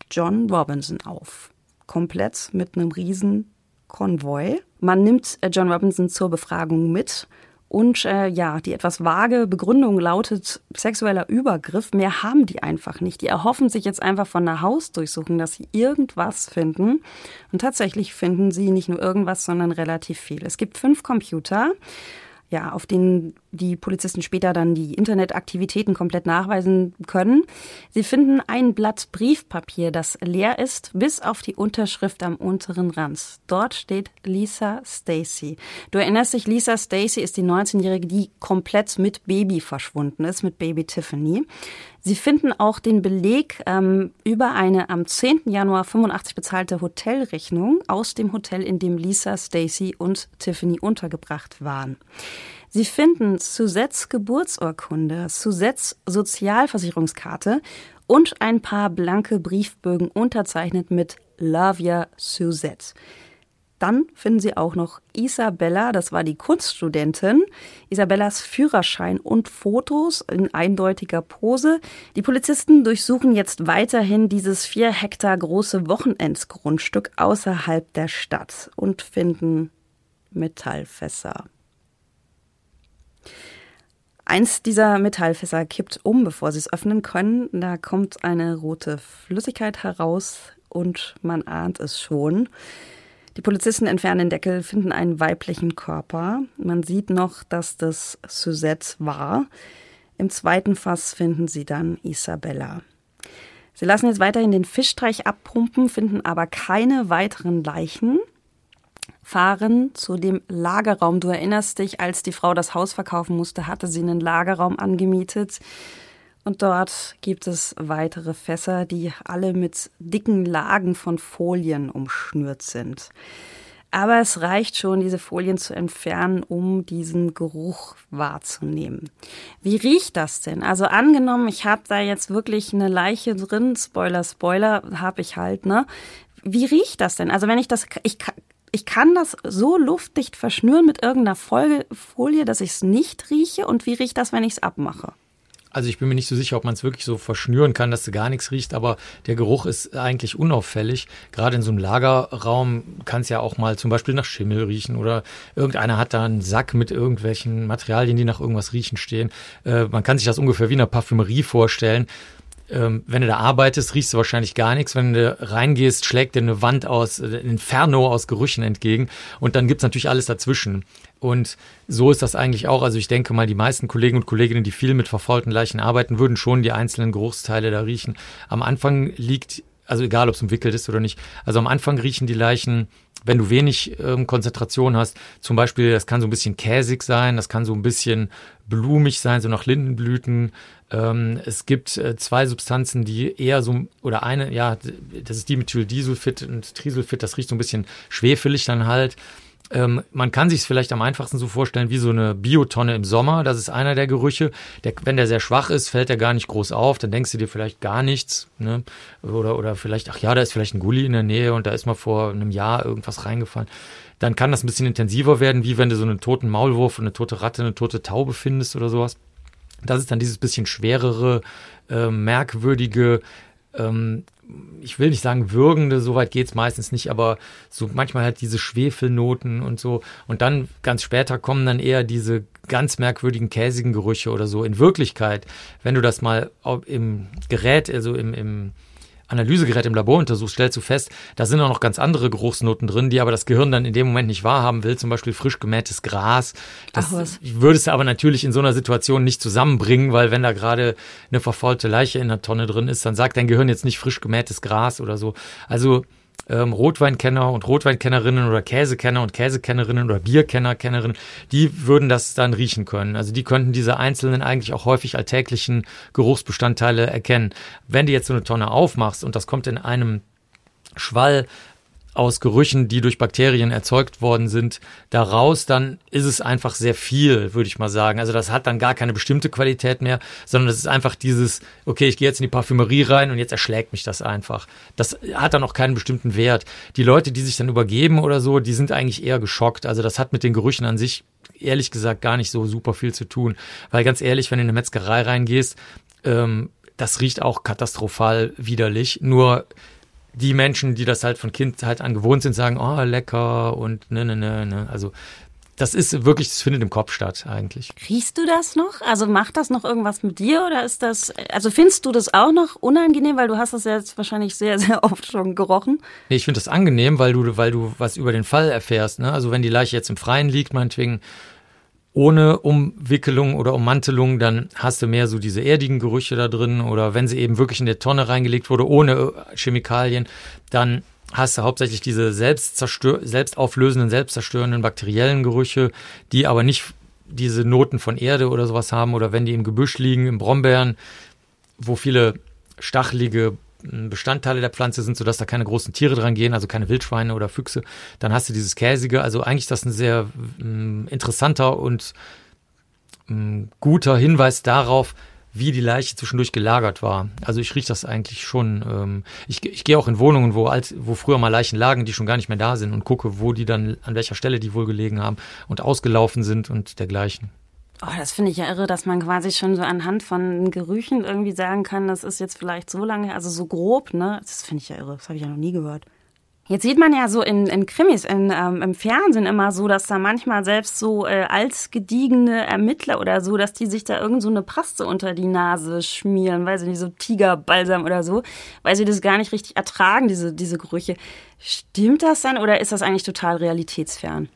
Speaker 1: John Robinson auf. Komplett mit einem riesen Konvoi. Man nimmt äh, John Robinson zur Befragung mit und äh, ja, die etwas vage Begründung lautet sexueller Übergriff. Mehr haben die einfach nicht. Die erhoffen sich jetzt einfach von einer Hausdurchsuchung, dass sie irgendwas finden. Und tatsächlich finden sie nicht nur irgendwas, sondern relativ viel. Es gibt fünf Computer ja, auf denen die Polizisten später dann die Internetaktivitäten komplett nachweisen können. Sie finden ein Blatt Briefpapier, das leer ist, bis auf die Unterschrift am unteren Rand. Dort steht Lisa Stacy. Du erinnerst dich, Lisa Stacy ist die 19-Jährige, die komplett mit Baby verschwunden ist, mit Baby Tiffany. Sie finden auch den Beleg ähm, über eine am 10. Januar 85 bezahlte Hotelrechnung aus dem Hotel, in dem Lisa, Stacy und Tiffany untergebracht waren. Sie finden Suzettes Geburtsurkunde, Suzettes Sozialversicherungskarte und ein paar blanke Briefbögen unterzeichnet mit Love Your Suzette. Dann finden Sie auch noch Isabella, das war die Kunststudentin, Isabellas Führerschein und Fotos in eindeutiger Pose. Die Polizisten durchsuchen jetzt weiterhin dieses vier Hektar große Wochenendsgrundstück außerhalb der Stadt und finden Metallfässer. Eins dieser Metallfässer kippt um, bevor sie es öffnen können. Da kommt eine rote Flüssigkeit heraus und man ahnt es schon. Die Polizisten entfernen den Deckel, finden einen weiblichen Körper. Man sieht noch, dass das Suzette war. Im zweiten Fass finden sie dann Isabella. Sie lassen jetzt weiterhin den Fischstreich abpumpen, finden aber keine weiteren Leichen, fahren zu dem Lagerraum. Du erinnerst dich, als die Frau das Haus verkaufen musste, hatte sie einen Lagerraum angemietet. Und dort gibt es weitere Fässer, die alle mit dicken Lagen von Folien umschnürt sind. Aber es reicht schon, diese Folien zu entfernen, um diesen Geruch wahrzunehmen. Wie riecht das denn? Also angenommen, ich habe da jetzt wirklich eine Leiche drin, Spoiler, Spoiler, habe ich halt, ne? Wie riecht das denn? Also wenn ich das, ich ich kann das so luftdicht verschnüren mit irgendeiner Folie, dass ich es nicht rieche. Und wie riecht das, wenn ich es abmache?
Speaker 2: Also ich bin mir nicht so sicher, ob man es wirklich so verschnüren kann, dass du gar nichts riecht, aber der Geruch ist eigentlich unauffällig. Gerade in so einem Lagerraum kann es ja auch mal zum Beispiel nach Schimmel riechen oder irgendeiner hat da einen Sack mit irgendwelchen Materialien, die nach irgendwas riechen stehen. Äh, man kann sich das ungefähr wie in einer Parfümerie vorstellen ähm, wenn du da arbeitest, riechst du wahrscheinlich gar nichts. Wenn du reingehst, schlägt dir eine Wand aus, äh, ein Inferno aus Gerüchen entgegen. Und dann gibt's natürlich alles dazwischen. Und so ist das eigentlich auch. Also ich denke mal, die meisten Kollegen und Kolleginnen, die viel mit verfaulten Leichen arbeiten, würden schon die einzelnen Geruchsteile da riechen. Am Anfang liegt, also egal ob es umwickelt ist oder nicht, also am Anfang riechen die Leichen wenn du wenig ähm, Konzentration hast, zum Beispiel, das kann so ein bisschen käsig sein, das kann so ein bisschen blumig sein, so nach Lindenblüten. Ähm, es gibt äh, zwei Substanzen, die eher so, oder eine, ja, das ist Dimethyldisulfid und Trisulfid, das riecht so ein bisschen schwefelig dann halt. Ähm, man kann sich es vielleicht am einfachsten so vorstellen wie so eine Biotonne im Sommer. Das ist einer der Gerüche. Der, wenn der sehr schwach ist, fällt der gar nicht groß auf. Dann denkst du dir vielleicht gar nichts. Ne? Oder, oder vielleicht, ach ja, da ist vielleicht ein Gully in der Nähe und da ist mal vor einem Jahr irgendwas reingefallen. Dann kann das ein bisschen intensiver werden, wie wenn du so einen toten Maulwurf, eine tote Ratte, eine tote Taube findest oder sowas. Das ist dann dieses bisschen schwerere, äh, merkwürdige, ähm, ich will nicht sagen würgende, so weit geht's meistens nicht, aber so manchmal halt diese Schwefelnoten und so. Und dann ganz später kommen dann eher diese ganz merkwürdigen käsigen Gerüche oder so. In Wirklichkeit, wenn du das mal im Gerät, also im, im Analysegerät im Labor untersuchst, stellst du fest, da sind auch noch ganz andere Geruchsnoten drin, die aber das Gehirn dann in dem Moment nicht wahrhaben will, zum Beispiel frisch gemähtes Gras. Das würdest du aber natürlich in so einer Situation nicht zusammenbringen, weil wenn da gerade eine verfaulte Leiche in der Tonne drin ist, dann sagt dein Gehirn jetzt nicht frisch gemähtes Gras oder so. Also ähm, Rotweinkenner und Rotweinkennerinnen oder Käsekenner und Käsekennerinnen oder Bierkenner, Kennerinnen, die würden das dann riechen können. Also die könnten diese einzelnen eigentlich auch häufig alltäglichen Geruchsbestandteile erkennen. Wenn du jetzt so eine Tonne aufmachst und das kommt in einem Schwall aus Gerüchen, die durch Bakterien erzeugt worden sind, daraus, dann ist es einfach sehr viel, würde ich mal sagen. Also das hat dann gar keine bestimmte Qualität mehr, sondern es ist einfach dieses, okay, ich gehe jetzt in die Parfümerie rein und jetzt erschlägt mich das einfach. Das hat dann auch keinen bestimmten Wert. Die Leute, die sich dann übergeben oder so, die sind eigentlich eher geschockt. Also das hat mit den Gerüchen an sich ehrlich gesagt gar nicht so super viel zu tun. Weil ganz ehrlich, wenn du in eine Metzgerei reingehst, ähm, das riecht auch katastrophal widerlich. Nur die Menschen, die das halt von Kindheit an gewohnt sind, sagen, oh, lecker und ne, ne, ne, ne. Also das ist wirklich, das findet im Kopf statt eigentlich.
Speaker 1: Riechst du das noch? Also macht das noch irgendwas mit dir oder ist das, also findest du das auch noch unangenehm, weil du hast das ja jetzt wahrscheinlich sehr, sehr oft schon gerochen?
Speaker 2: Nee, ich finde das angenehm, weil du, weil du was über den Fall erfährst. Ne? Also wenn die Leiche jetzt im Freien liegt, meinetwegen, ohne Umwickelung oder Ummantelung, dann hast du mehr so diese erdigen Gerüche da drin. Oder wenn sie eben wirklich in der Tonne reingelegt wurde, ohne äh, Chemikalien, dann hast du hauptsächlich diese selbstzerstör selbstauflösenden, selbstzerstörenden bakteriellen Gerüche, die aber nicht diese Noten von Erde oder sowas haben. Oder wenn die im Gebüsch liegen, im Brombeeren, wo viele stachelige Bestandteile der Pflanze sind, sodass da keine großen Tiere dran gehen, also keine Wildschweine oder Füchse, dann hast du dieses Käsige. Also eigentlich ist das ein sehr äh, interessanter und äh, guter Hinweis darauf, wie die Leiche zwischendurch gelagert war. Also ich rieche das eigentlich schon. Ähm, ich, ich gehe auch in Wohnungen, wo, alt, wo früher mal Leichen lagen, die schon gar nicht mehr da sind und gucke, wo die dann, an welcher Stelle die wohl gelegen haben und ausgelaufen sind und dergleichen.
Speaker 1: Oh, das finde ich ja irre, dass man quasi schon so anhand von Gerüchen irgendwie sagen kann, das ist jetzt vielleicht so lange, also so grob, ne? Das finde ich ja irre, das habe ich ja noch nie gehört. Jetzt sieht man ja so in, in Krimis, in, ähm, im Fernsehen immer so, dass da manchmal selbst so äh, als gediegene Ermittler oder so, dass die sich da irgend so eine Paste unter die Nase schmieren, weil sie nicht so Tigerbalsam oder so, weil sie das gar nicht richtig ertragen, diese, diese Gerüche. Stimmt das dann oder ist das eigentlich total realitätsfern?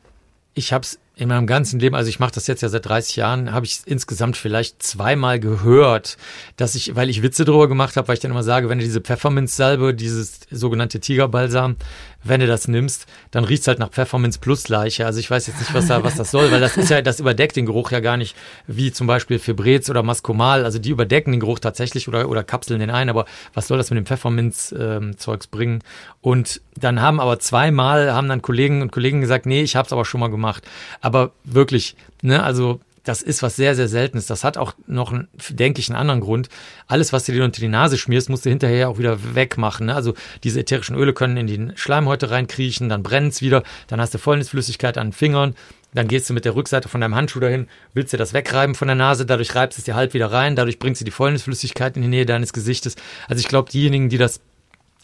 Speaker 2: Ich habe es in meinem ganzen Leben, also ich mache das jetzt ja seit 30 Jahren, habe ich insgesamt vielleicht zweimal gehört, dass ich, weil ich Witze drüber gemacht habe, weil ich dann immer sage, wenn du diese Pfefferminzsalbe, dieses sogenannte Tigerbalsam, wenn du das nimmst, dann riecht's halt nach Pfefferminz plus Leiche. Also ich weiß jetzt nicht, was da, was das soll, weil das ist ja, das überdeckt den Geruch ja gar nicht, wie zum Beispiel Febrez oder Mascomal. Also die überdecken den Geruch tatsächlich oder, oder kapseln den ein. Aber was soll das mit dem Pfefferminz-Zeugs ähm, bringen? Und dann haben aber zweimal, haben dann Kollegen und Kollegen gesagt, nee, ich hab's aber schon mal gemacht. Aber wirklich, ne, also das ist was sehr, sehr Seltenes. Das hat auch noch, denke ich, einen anderen Grund. Alles, was du dir unter die Nase schmierst, musst du hinterher auch wieder wegmachen. Ne? Also diese ätherischen Öle können in die Schleimhäute reinkriechen, dann brennt's wieder, dann hast du Fäulnisflüssigkeit an den Fingern, dann gehst du mit der Rückseite von deinem Handschuh dahin, willst dir das wegreiben von der Nase, dadurch reibst es dir halt wieder rein, dadurch bringst du die Fäulnisflüssigkeit in die Nähe deines Gesichtes. Also ich glaube, diejenigen, die das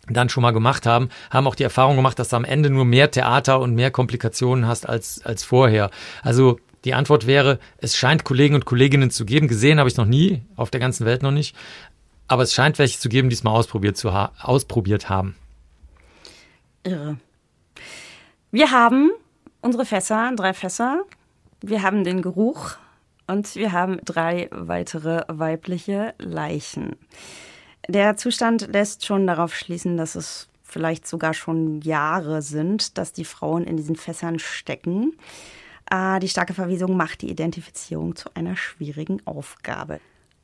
Speaker 2: dann schon mal gemacht haben, haben auch die Erfahrung gemacht, dass du am Ende nur mehr Theater und mehr Komplikationen hast als, als vorher. Also die Antwort wäre, es scheint Kollegen und Kolleginnen zu geben. Gesehen habe ich noch nie, auf der ganzen Welt noch nicht. Aber es scheint welche zu geben, die es mal ausprobiert, zu ha ausprobiert haben.
Speaker 1: Irre. Wir haben unsere Fässer, drei Fässer. Wir haben den Geruch und wir haben drei weitere weibliche Leichen. Der Zustand lässt schon darauf schließen, dass es vielleicht sogar schon Jahre sind, dass die Frauen in diesen Fässern stecken. Die starke Verwesung macht die Identifizierung zu einer schwierigen Aufgabe.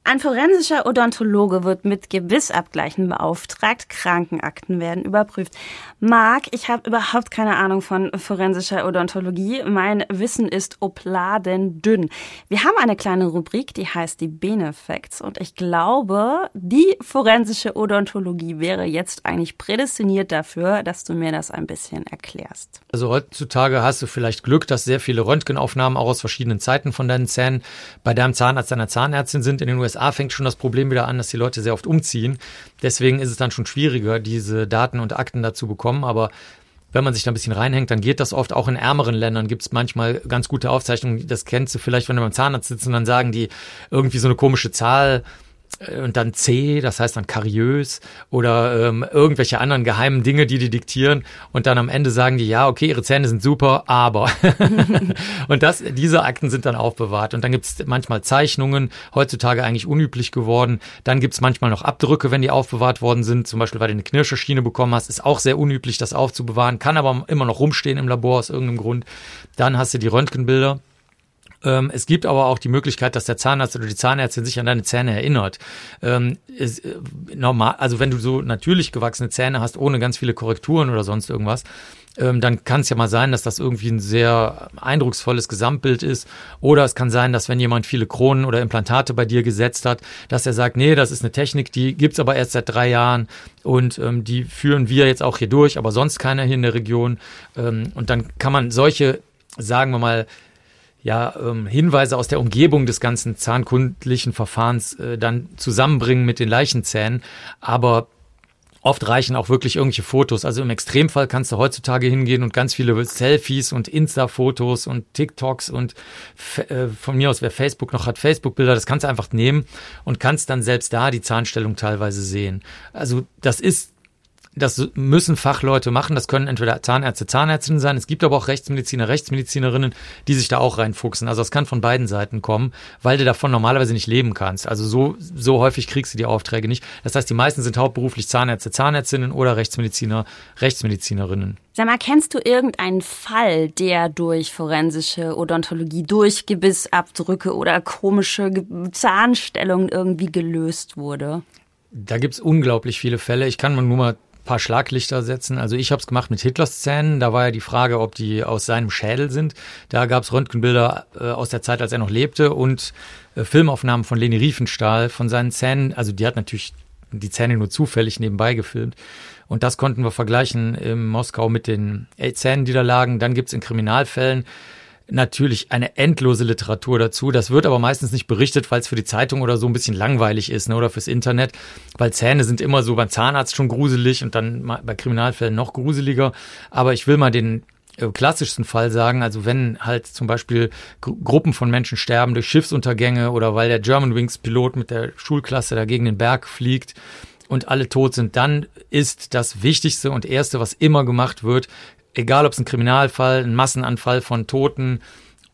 Speaker 1: Ein forensischer Odontologe wird mit Gebissabgleichen beauftragt. Krankenakten werden überprüft. Marc, ich habe überhaupt keine Ahnung von forensischer Odontologie. Mein Wissen ist obladendünn. Wir haben eine kleine Rubrik, die heißt die Benefacts. Und ich glaube, die forensische Odontologie wäre jetzt eigentlich prädestiniert dafür, dass du mir das ein bisschen erklärst.
Speaker 2: Also heutzutage hast du vielleicht Glück, dass sehr viele Röntgenaufnahmen auch aus verschiedenen Zeiten von deinen Zähnen bei deinem Zahnarzt, deiner Zahnärztin sind. In den USA USA fängt schon das Problem wieder an, dass die Leute sehr oft umziehen. Deswegen ist es dann schon schwieriger, diese Daten und Akten dazu bekommen. Aber wenn man sich da ein bisschen reinhängt, dann geht das oft. Auch in ärmeren Ländern gibt es manchmal ganz gute Aufzeichnungen. Das kennst du vielleicht, wenn du beim Zahnarzt sitzt und dann sagen die irgendwie so eine komische Zahl und dann C, das heißt dann kariös oder ähm, irgendwelche anderen geheimen Dinge, die die diktieren und dann am Ende sagen die, ja, okay, ihre Zähne sind super, aber. und das, diese Akten sind dann aufbewahrt und dann gibt es manchmal Zeichnungen, heutzutage eigentlich unüblich geworden. Dann gibt es manchmal noch Abdrücke, wenn die aufbewahrt worden sind, zum Beispiel, weil du eine Knirscherschiene bekommen hast, ist auch sehr unüblich, das aufzubewahren, kann aber immer noch rumstehen im Labor aus irgendeinem Grund. Dann hast du die Röntgenbilder ähm, es gibt aber auch die Möglichkeit, dass der Zahnarzt oder die Zahnärztin sich an deine Zähne erinnert. Ähm, ist, äh, normal, also wenn du so natürlich gewachsene Zähne hast, ohne ganz viele Korrekturen oder sonst irgendwas, ähm, dann kann es ja mal sein, dass das irgendwie ein sehr eindrucksvolles Gesamtbild ist. Oder es kann sein, dass wenn jemand viele Kronen oder Implantate bei dir gesetzt hat, dass er sagt, nee, das ist eine Technik, die gibt's aber erst seit drei Jahren und ähm, die führen wir jetzt auch hier durch, aber sonst keiner hier in der Region. Ähm, und dann kann man solche, sagen wir mal, ja, ähm, Hinweise aus der Umgebung des ganzen zahnkundlichen Verfahrens äh, dann zusammenbringen mit den Leichenzähnen. Aber oft reichen auch wirklich irgendwelche Fotos. Also im Extremfall kannst du heutzutage hingehen und ganz viele Selfies und Insta-Fotos und TikToks und äh, von mir aus, wer Facebook noch hat, Facebook-Bilder, das kannst du einfach nehmen und kannst dann selbst da die Zahnstellung teilweise sehen. Also das ist das müssen Fachleute machen. Das können entweder Zahnärzte, Zahnärztinnen sein. Es gibt aber auch Rechtsmediziner, Rechtsmedizinerinnen, die sich da auch reinfuchsen. Also es kann von beiden Seiten kommen, weil du davon normalerweise nicht leben kannst. Also so, so häufig kriegst du die Aufträge nicht. Das heißt, die meisten sind hauptberuflich Zahnärzte, Zahnärztinnen oder Rechtsmediziner, Rechtsmedizinerinnen.
Speaker 1: Sag mal, kennst du irgendeinen Fall, der durch forensische Odontologie, durch Gebissabdrücke oder komische Zahnstellungen irgendwie gelöst wurde?
Speaker 2: Da gibt's unglaublich viele Fälle. Ich kann nur mal paar Schlaglichter setzen. Also ich habe es gemacht mit Hitlers Zähnen. Da war ja die Frage, ob die aus seinem Schädel sind. Da gab es Röntgenbilder äh, aus der Zeit, als er noch lebte und äh, Filmaufnahmen von Leni Riefenstahl von seinen Zähnen. Also die hat natürlich die Zähne nur zufällig nebenbei gefilmt. Und das konnten wir vergleichen in Moskau mit den Zähnen, die da lagen. Dann gibt's in Kriminalfällen natürlich eine endlose Literatur dazu. Das wird aber meistens nicht berichtet, weil es für die Zeitung oder so ein bisschen langweilig ist ne, oder fürs Internet, weil Zähne sind immer so beim Zahnarzt schon gruselig und dann bei Kriminalfällen noch gruseliger. Aber ich will mal den äh, klassischsten Fall sagen, also wenn halt zum Beispiel Gruppen von Menschen sterben durch Schiffsuntergänge oder weil der Germanwings Pilot mit der Schulklasse da gegen den Berg fliegt und alle tot sind, dann ist das Wichtigste und Erste, was immer gemacht wird, egal ob es ein Kriminalfall, ein Massenanfall von Toten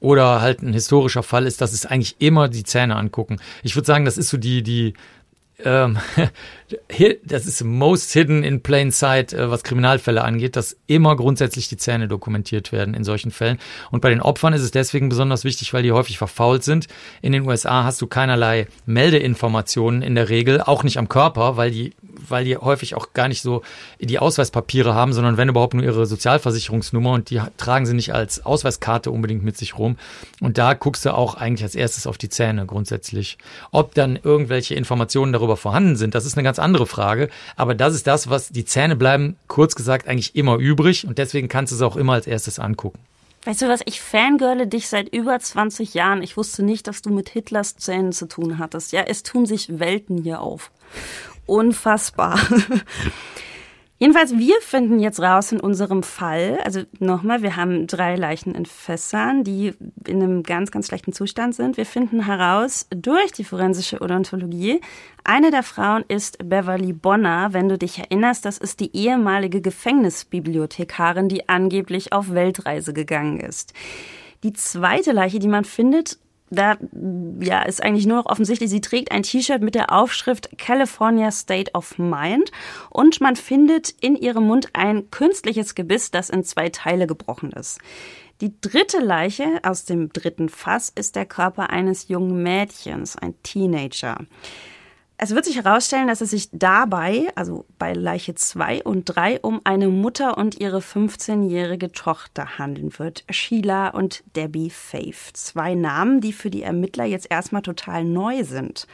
Speaker 2: oder halt ein historischer Fall ist, das ist eigentlich immer die Zähne angucken. Ich würde sagen, das ist so die, die, ähm, das ist most hidden in plain sight, äh, was Kriminalfälle angeht, dass immer grundsätzlich die Zähne dokumentiert werden in solchen Fällen. Und bei den Opfern ist es deswegen besonders wichtig, weil die häufig verfault sind. In den USA hast du keinerlei Meldeinformationen in der Regel, auch nicht am Körper, weil die weil die häufig auch gar nicht so die Ausweispapiere haben, sondern wenn überhaupt nur ihre Sozialversicherungsnummer und die tragen sie nicht als Ausweiskarte unbedingt mit sich rum. Und da guckst du auch eigentlich als erstes auf die Zähne grundsätzlich. Ob dann irgendwelche Informationen darüber vorhanden sind, das ist eine ganz andere Frage. Aber das ist das, was die Zähne bleiben, kurz gesagt, eigentlich immer übrig und deswegen kannst du es auch immer als erstes angucken.
Speaker 1: Weißt du was, ich fangirle dich seit über 20 Jahren. Ich wusste nicht, dass du mit Hitlers Zähnen zu tun hattest. Ja, es tun sich Welten hier auf unfassbar. Jedenfalls, wir finden jetzt raus in unserem Fall, also nochmal, wir haben drei Leichen in Fässern, die in einem ganz, ganz schlechten Zustand sind. Wir finden heraus durch die forensische Odontologie, eine der Frauen ist Beverly Bonner. Wenn du dich erinnerst, das ist die ehemalige Gefängnisbibliothekarin, die angeblich auf Weltreise gegangen ist. Die zweite Leiche, die man findet, da ja, ist eigentlich nur noch offensichtlich, sie trägt ein T-Shirt mit der Aufschrift California State of Mind und man findet in ihrem Mund ein künstliches Gebiss, das in zwei Teile gebrochen ist. Die dritte Leiche aus dem dritten Fass ist der Körper eines jungen Mädchens, ein Teenager. Es wird sich herausstellen, dass es sich dabei, also bei Leiche 2 und 3, um eine Mutter und ihre 15-jährige Tochter handeln wird. Sheila und Debbie Faith. Zwei Namen, die für die Ermittler jetzt erstmal total neu sind.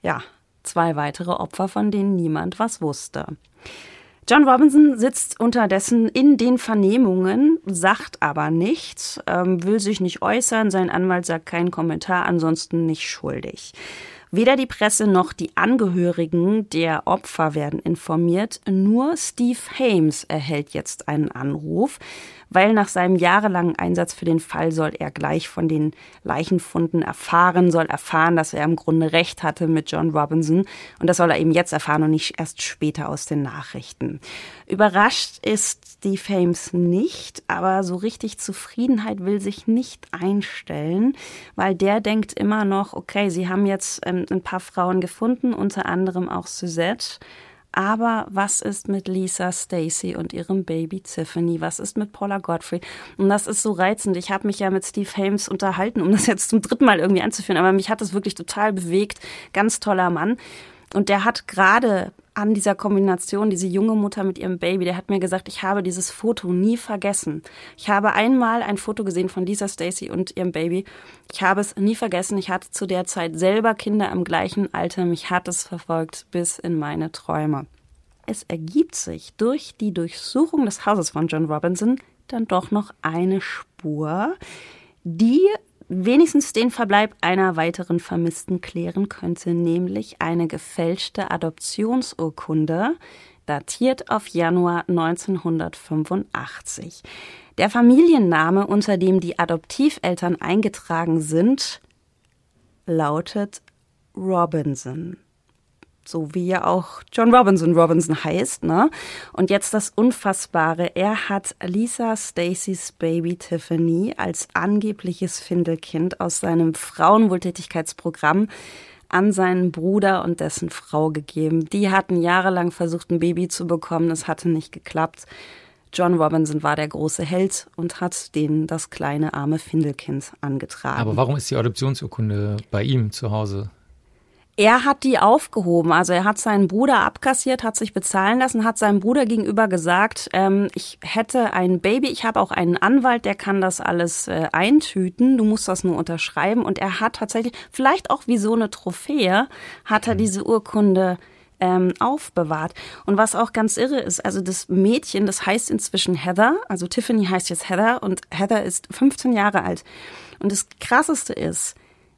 Speaker 1: Ja, zwei weitere Opfer, von denen niemand was wusste. John Robinson sitzt unterdessen in den Vernehmungen, sagt aber nichts, ähm, will sich nicht äußern, sein Anwalt sagt keinen Kommentar, ansonsten nicht schuldig. Weder die Presse noch die Angehörigen der Opfer werden informiert. Nur Steve Hames erhält jetzt einen Anruf weil nach seinem jahrelangen Einsatz für den Fall soll er gleich von den Leichenfunden erfahren, soll erfahren, dass er im Grunde recht hatte mit John Robinson. Und das soll er eben jetzt erfahren und nicht erst später aus den Nachrichten. Überrascht ist Steve Hames nicht, aber so richtig Zufriedenheit will sich nicht einstellen, weil der denkt immer noch, okay, sie haben jetzt ähm, ein paar Frauen gefunden, unter anderem auch Suzette. Aber was ist mit Lisa Stacy und ihrem Baby Tiffany? Was ist mit Paula Godfrey? Und das ist so reizend. Ich habe mich ja mit Steve Hames unterhalten, um das jetzt zum dritten Mal irgendwie anzuführen. Aber mich hat das wirklich total bewegt. Ganz toller Mann. Und der hat gerade an dieser Kombination, diese junge Mutter mit ihrem Baby, der hat mir gesagt, ich habe dieses Foto nie vergessen. Ich habe einmal ein Foto gesehen von Lisa Stacy und ihrem Baby. Ich habe es nie vergessen. Ich hatte zu der Zeit selber Kinder im gleichen Alter. Mich hat es verfolgt bis in meine Träume. Es ergibt sich durch die Durchsuchung des Hauses von John Robinson dann doch noch eine Spur, die wenigstens den Verbleib einer weiteren Vermissten klären könnte, nämlich eine gefälschte Adoptionsurkunde, datiert auf Januar 1985. Der Familienname, unter dem die Adoptiveltern eingetragen sind, lautet Robinson so wie ja auch John Robinson Robinson heißt, ne? Und jetzt das Unfassbare. Er hat Lisa Stacys Baby Tiffany als angebliches Findelkind aus seinem Frauenwohltätigkeitsprogramm an seinen Bruder und dessen Frau gegeben. Die hatten jahrelang versucht, ein Baby zu bekommen. Es hatte nicht geklappt. John Robinson war der große Held und hat denen das kleine arme Findelkind angetragen.
Speaker 2: Aber warum ist die Adoptionsurkunde bei ihm zu Hause?
Speaker 1: Er hat die aufgehoben. Also er hat seinen Bruder abkassiert, hat sich bezahlen lassen, hat seinem Bruder gegenüber gesagt, ähm, ich hätte ein Baby, ich habe auch einen Anwalt, der kann das alles äh, eintüten, du musst das nur unterschreiben. Und er hat tatsächlich, vielleicht auch wie so eine Trophäe, hat er mhm. diese Urkunde ähm, aufbewahrt. Und was auch ganz irre ist, also das Mädchen, das heißt inzwischen Heather, also Tiffany heißt jetzt Heather und Heather ist 15 Jahre alt. Und das Krasseste ist,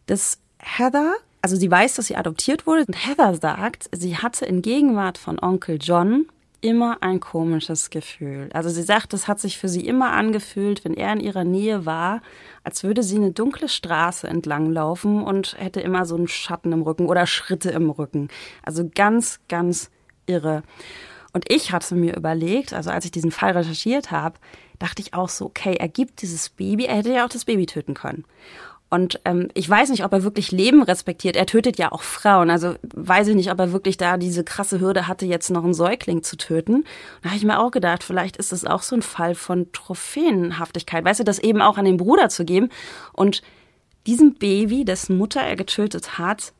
Speaker 1: dass Heather also sie weiß, dass sie adoptiert wurde. Und Heather sagt, sie hatte in Gegenwart von Onkel John immer ein komisches Gefühl. Also sie sagt, es hat sich für sie immer angefühlt, wenn er in ihrer Nähe war, als würde sie eine dunkle Straße entlang laufen und hätte immer so einen Schatten im Rücken oder Schritte im Rücken. Also ganz, ganz irre. Und ich hatte mir überlegt, also als ich diesen Fall recherchiert habe, dachte ich auch so, okay, er gibt dieses Baby, er hätte ja auch das Baby töten können. Und ähm, ich weiß nicht, ob er wirklich Leben respektiert. Er tötet ja auch Frauen. Also weiß ich nicht, ob er wirklich da diese krasse Hürde hatte, jetzt noch einen Säugling zu töten. Da habe ich mir auch gedacht, vielleicht ist das auch so ein Fall von Trophäenhaftigkeit. Weißt du, das eben auch an den Bruder zu geben. Und diesem Baby, dessen Mutter er getötet hat,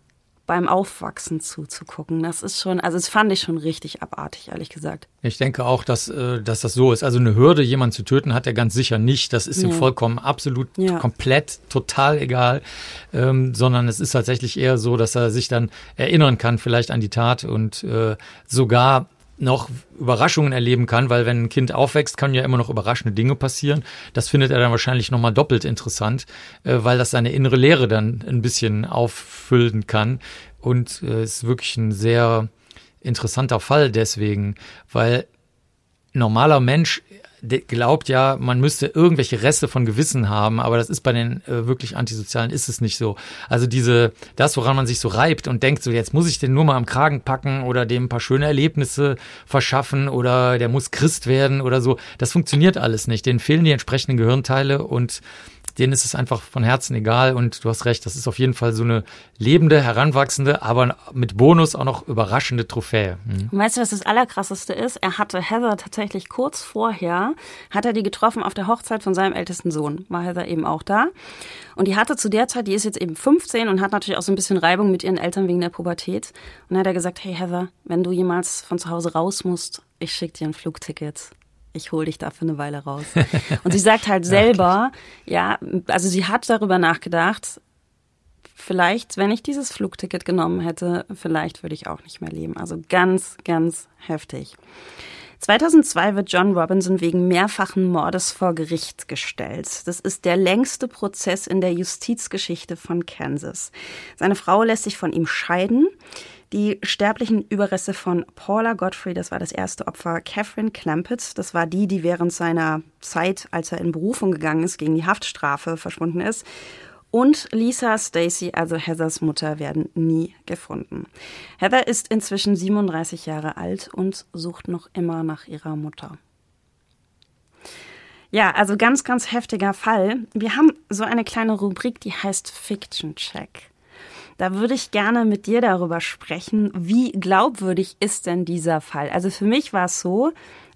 Speaker 1: beim Aufwachsen zuzugucken. Das ist schon, also das fand ich schon richtig abartig, ehrlich gesagt.
Speaker 2: Ich denke auch, dass, äh, dass das so ist. Also eine Hürde, jemanden zu töten, hat er ganz sicher nicht. Das ist ja. ihm vollkommen absolut ja. komplett, total egal. Ähm, sondern es ist tatsächlich eher so, dass er sich dann erinnern kann, vielleicht an die Tat und äh, sogar noch Überraschungen erleben kann, weil wenn ein Kind aufwächst, können ja immer noch überraschende Dinge passieren. Das findet er dann wahrscheinlich nochmal doppelt interessant, äh, weil das seine innere Lehre dann ein bisschen auffüllen kann. Und es äh, ist wirklich ein sehr interessanter Fall deswegen, weil normaler Mensch glaubt ja, man müsste irgendwelche Reste von Gewissen haben, aber das ist bei den äh, wirklich Antisozialen ist es nicht so. Also diese, das, woran man sich so reibt und denkt, so jetzt muss ich den nur mal am Kragen packen oder dem ein paar schöne Erlebnisse verschaffen oder der muss Christ werden oder so, das funktioniert alles nicht. Denen fehlen die entsprechenden Gehirnteile und denen ist es einfach von Herzen egal und du hast recht, das ist auf jeden Fall so eine lebende, heranwachsende, aber mit Bonus auch noch überraschende Trophäe.
Speaker 1: Mhm. Weißt du, was das Allerkrasseste ist? Er hatte Heather tatsächlich kurz vorher, hat er die getroffen auf der Hochzeit von seinem ältesten Sohn, war Heather eben auch da. Und die hatte zu der Zeit, die ist jetzt eben 15 und hat natürlich auch so ein bisschen Reibung mit ihren Eltern wegen der Pubertät. Und dann hat er gesagt, hey Heather, wenn du jemals von zu Hause raus musst, ich schicke dir ein Flugticket ich hole dich da für eine Weile raus. Und sie sagt halt selber, ja, also sie hat darüber nachgedacht, vielleicht, wenn ich dieses Flugticket genommen hätte, vielleicht würde ich auch nicht mehr leben. Also ganz, ganz heftig. 2002 wird John Robinson wegen mehrfachen Mordes vor Gericht gestellt. Das ist der längste Prozess in der Justizgeschichte von Kansas. Seine Frau lässt sich von ihm scheiden. Die sterblichen Überreste von Paula Godfrey, das war das erste Opfer, Catherine Clampett, das war die, die während seiner Zeit, als er in Berufung gegangen ist, gegen die Haftstrafe verschwunden ist. Und Lisa Stacy, also Heathers Mutter, werden nie gefunden. Heather ist inzwischen 37 Jahre alt und sucht noch immer nach ihrer Mutter. Ja, also ganz, ganz heftiger Fall. Wir haben so eine kleine Rubrik, die heißt Fiction Check. Da würde ich gerne mit dir darüber sprechen, wie glaubwürdig ist denn dieser Fall? Also für mich war es so,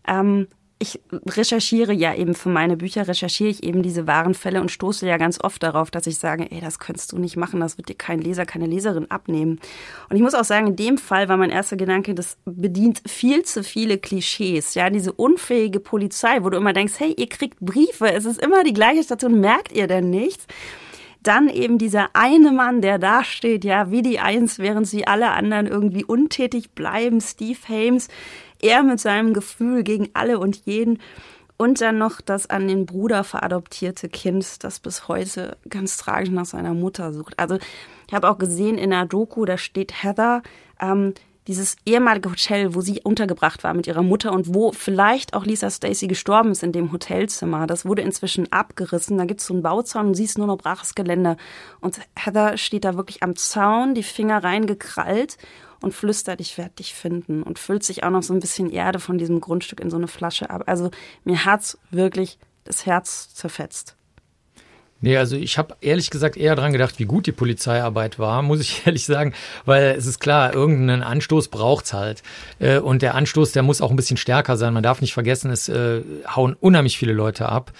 Speaker 1: ähm, ich recherchiere ja eben für meine Bücher, recherchiere ich eben diese wahren Fälle und stoße ja ganz oft darauf, dass ich sage, ey, das könntest du nicht machen, das wird dir kein Leser, keine Leserin abnehmen. Und ich muss auch sagen, in dem Fall war mein erster Gedanke, das bedient viel zu viele Klischees. Ja, diese unfähige Polizei, wo du immer denkst, hey, ihr kriegt Briefe, es ist immer die gleiche Station, merkt ihr denn nichts? Dann eben dieser eine Mann, der da steht, ja, wie die Eins, während sie alle anderen irgendwie untätig bleiben. Steve Hames, er mit seinem Gefühl gegen alle und jeden. Und dann noch das an den Bruder veradoptierte Kind, das bis heute ganz tragisch nach seiner Mutter sucht. Also ich habe auch gesehen in der Doku, da steht Heather, ähm, dieses ehemalige Hotel, wo sie untergebracht war mit ihrer Mutter und wo vielleicht auch Lisa Stacy gestorben ist in dem Hotelzimmer. Das wurde inzwischen abgerissen. Da gibt es so einen Bauzaun und siehst nur noch braches Gelände. Und Heather steht da wirklich am Zaun, die Finger reingekrallt und flüstert, ich werde dich finden und füllt sich auch noch so ein bisschen Erde von diesem Grundstück in so eine Flasche ab. Also mir hat's wirklich das Herz zerfetzt.
Speaker 2: Nee, also ich habe ehrlich gesagt eher dran gedacht, wie gut die Polizeiarbeit war, muss ich ehrlich sagen, weil es ist klar, irgendeinen Anstoß braucht's halt. Äh, und der Anstoß, der muss auch ein bisschen stärker sein. Man darf nicht vergessen, es äh, hauen unheimlich viele Leute ab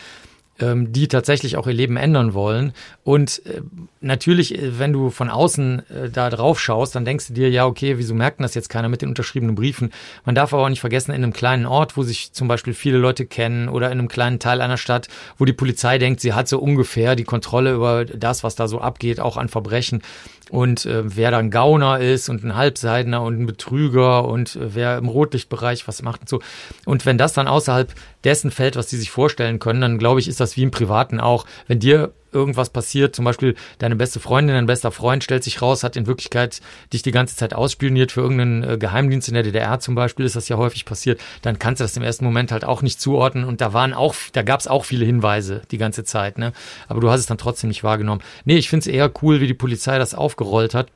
Speaker 2: ähm, die tatsächlich auch ihr Leben ändern wollen. Und äh, natürlich, äh, wenn du von außen äh, da drauf schaust, dann denkst du dir, ja, okay, wieso merkt das jetzt keiner mit den unterschriebenen Briefen? Man darf aber auch nicht vergessen, in einem kleinen Ort, wo sich zum Beispiel viele Leute kennen oder in einem kleinen Teil einer Stadt, wo die Polizei denkt, sie hat so ungefähr die Kontrolle über das, was da so abgeht, auch an Verbrechen und äh, wer dann Gauner ist und ein Halbseidener und ein Betrüger und äh, wer im Rotlichtbereich was macht und so. Und wenn das dann außerhalb dessen fällt, was die sich vorstellen können, dann glaube ich, ist das wie im Privaten auch. Wenn dir irgendwas passiert, zum Beispiel deine beste Freundin, dein bester Freund stellt sich raus, hat in Wirklichkeit dich die ganze Zeit ausspioniert für irgendeinen äh, Geheimdienst in der DDR zum Beispiel, ist das ja häufig passiert, dann kannst du das im ersten Moment halt auch nicht zuordnen und da waren auch, da gab es auch viele Hinweise die ganze Zeit, ne? Aber du hast es dann trotzdem nicht wahrgenommen. Nee, ich finde es eher cool, wie die Polizei das aufgerollt hat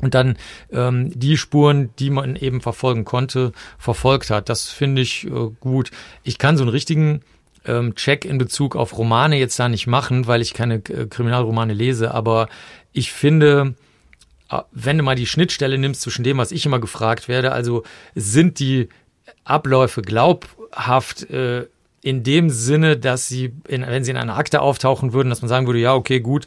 Speaker 2: und dann ähm, die Spuren, die man eben verfolgen konnte, verfolgt hat. Das finde ich äh, gut. Ich kann so einen richtigen ähm, Check in Bezug auf Romane jetzt da nicht machen, weil ich keine äh, Kriminalromane lese, aber ich finde, äh, wenn du mal die Schnittstelle nimmst zwischen dem, was ich immer gefragt werde, also sind die Abläufe glaubhaft äh, in dem Sinne, dass sie, in, wenn sie in einer Akte auftauchen würden, dass man sagen würde, ja, okay, gut,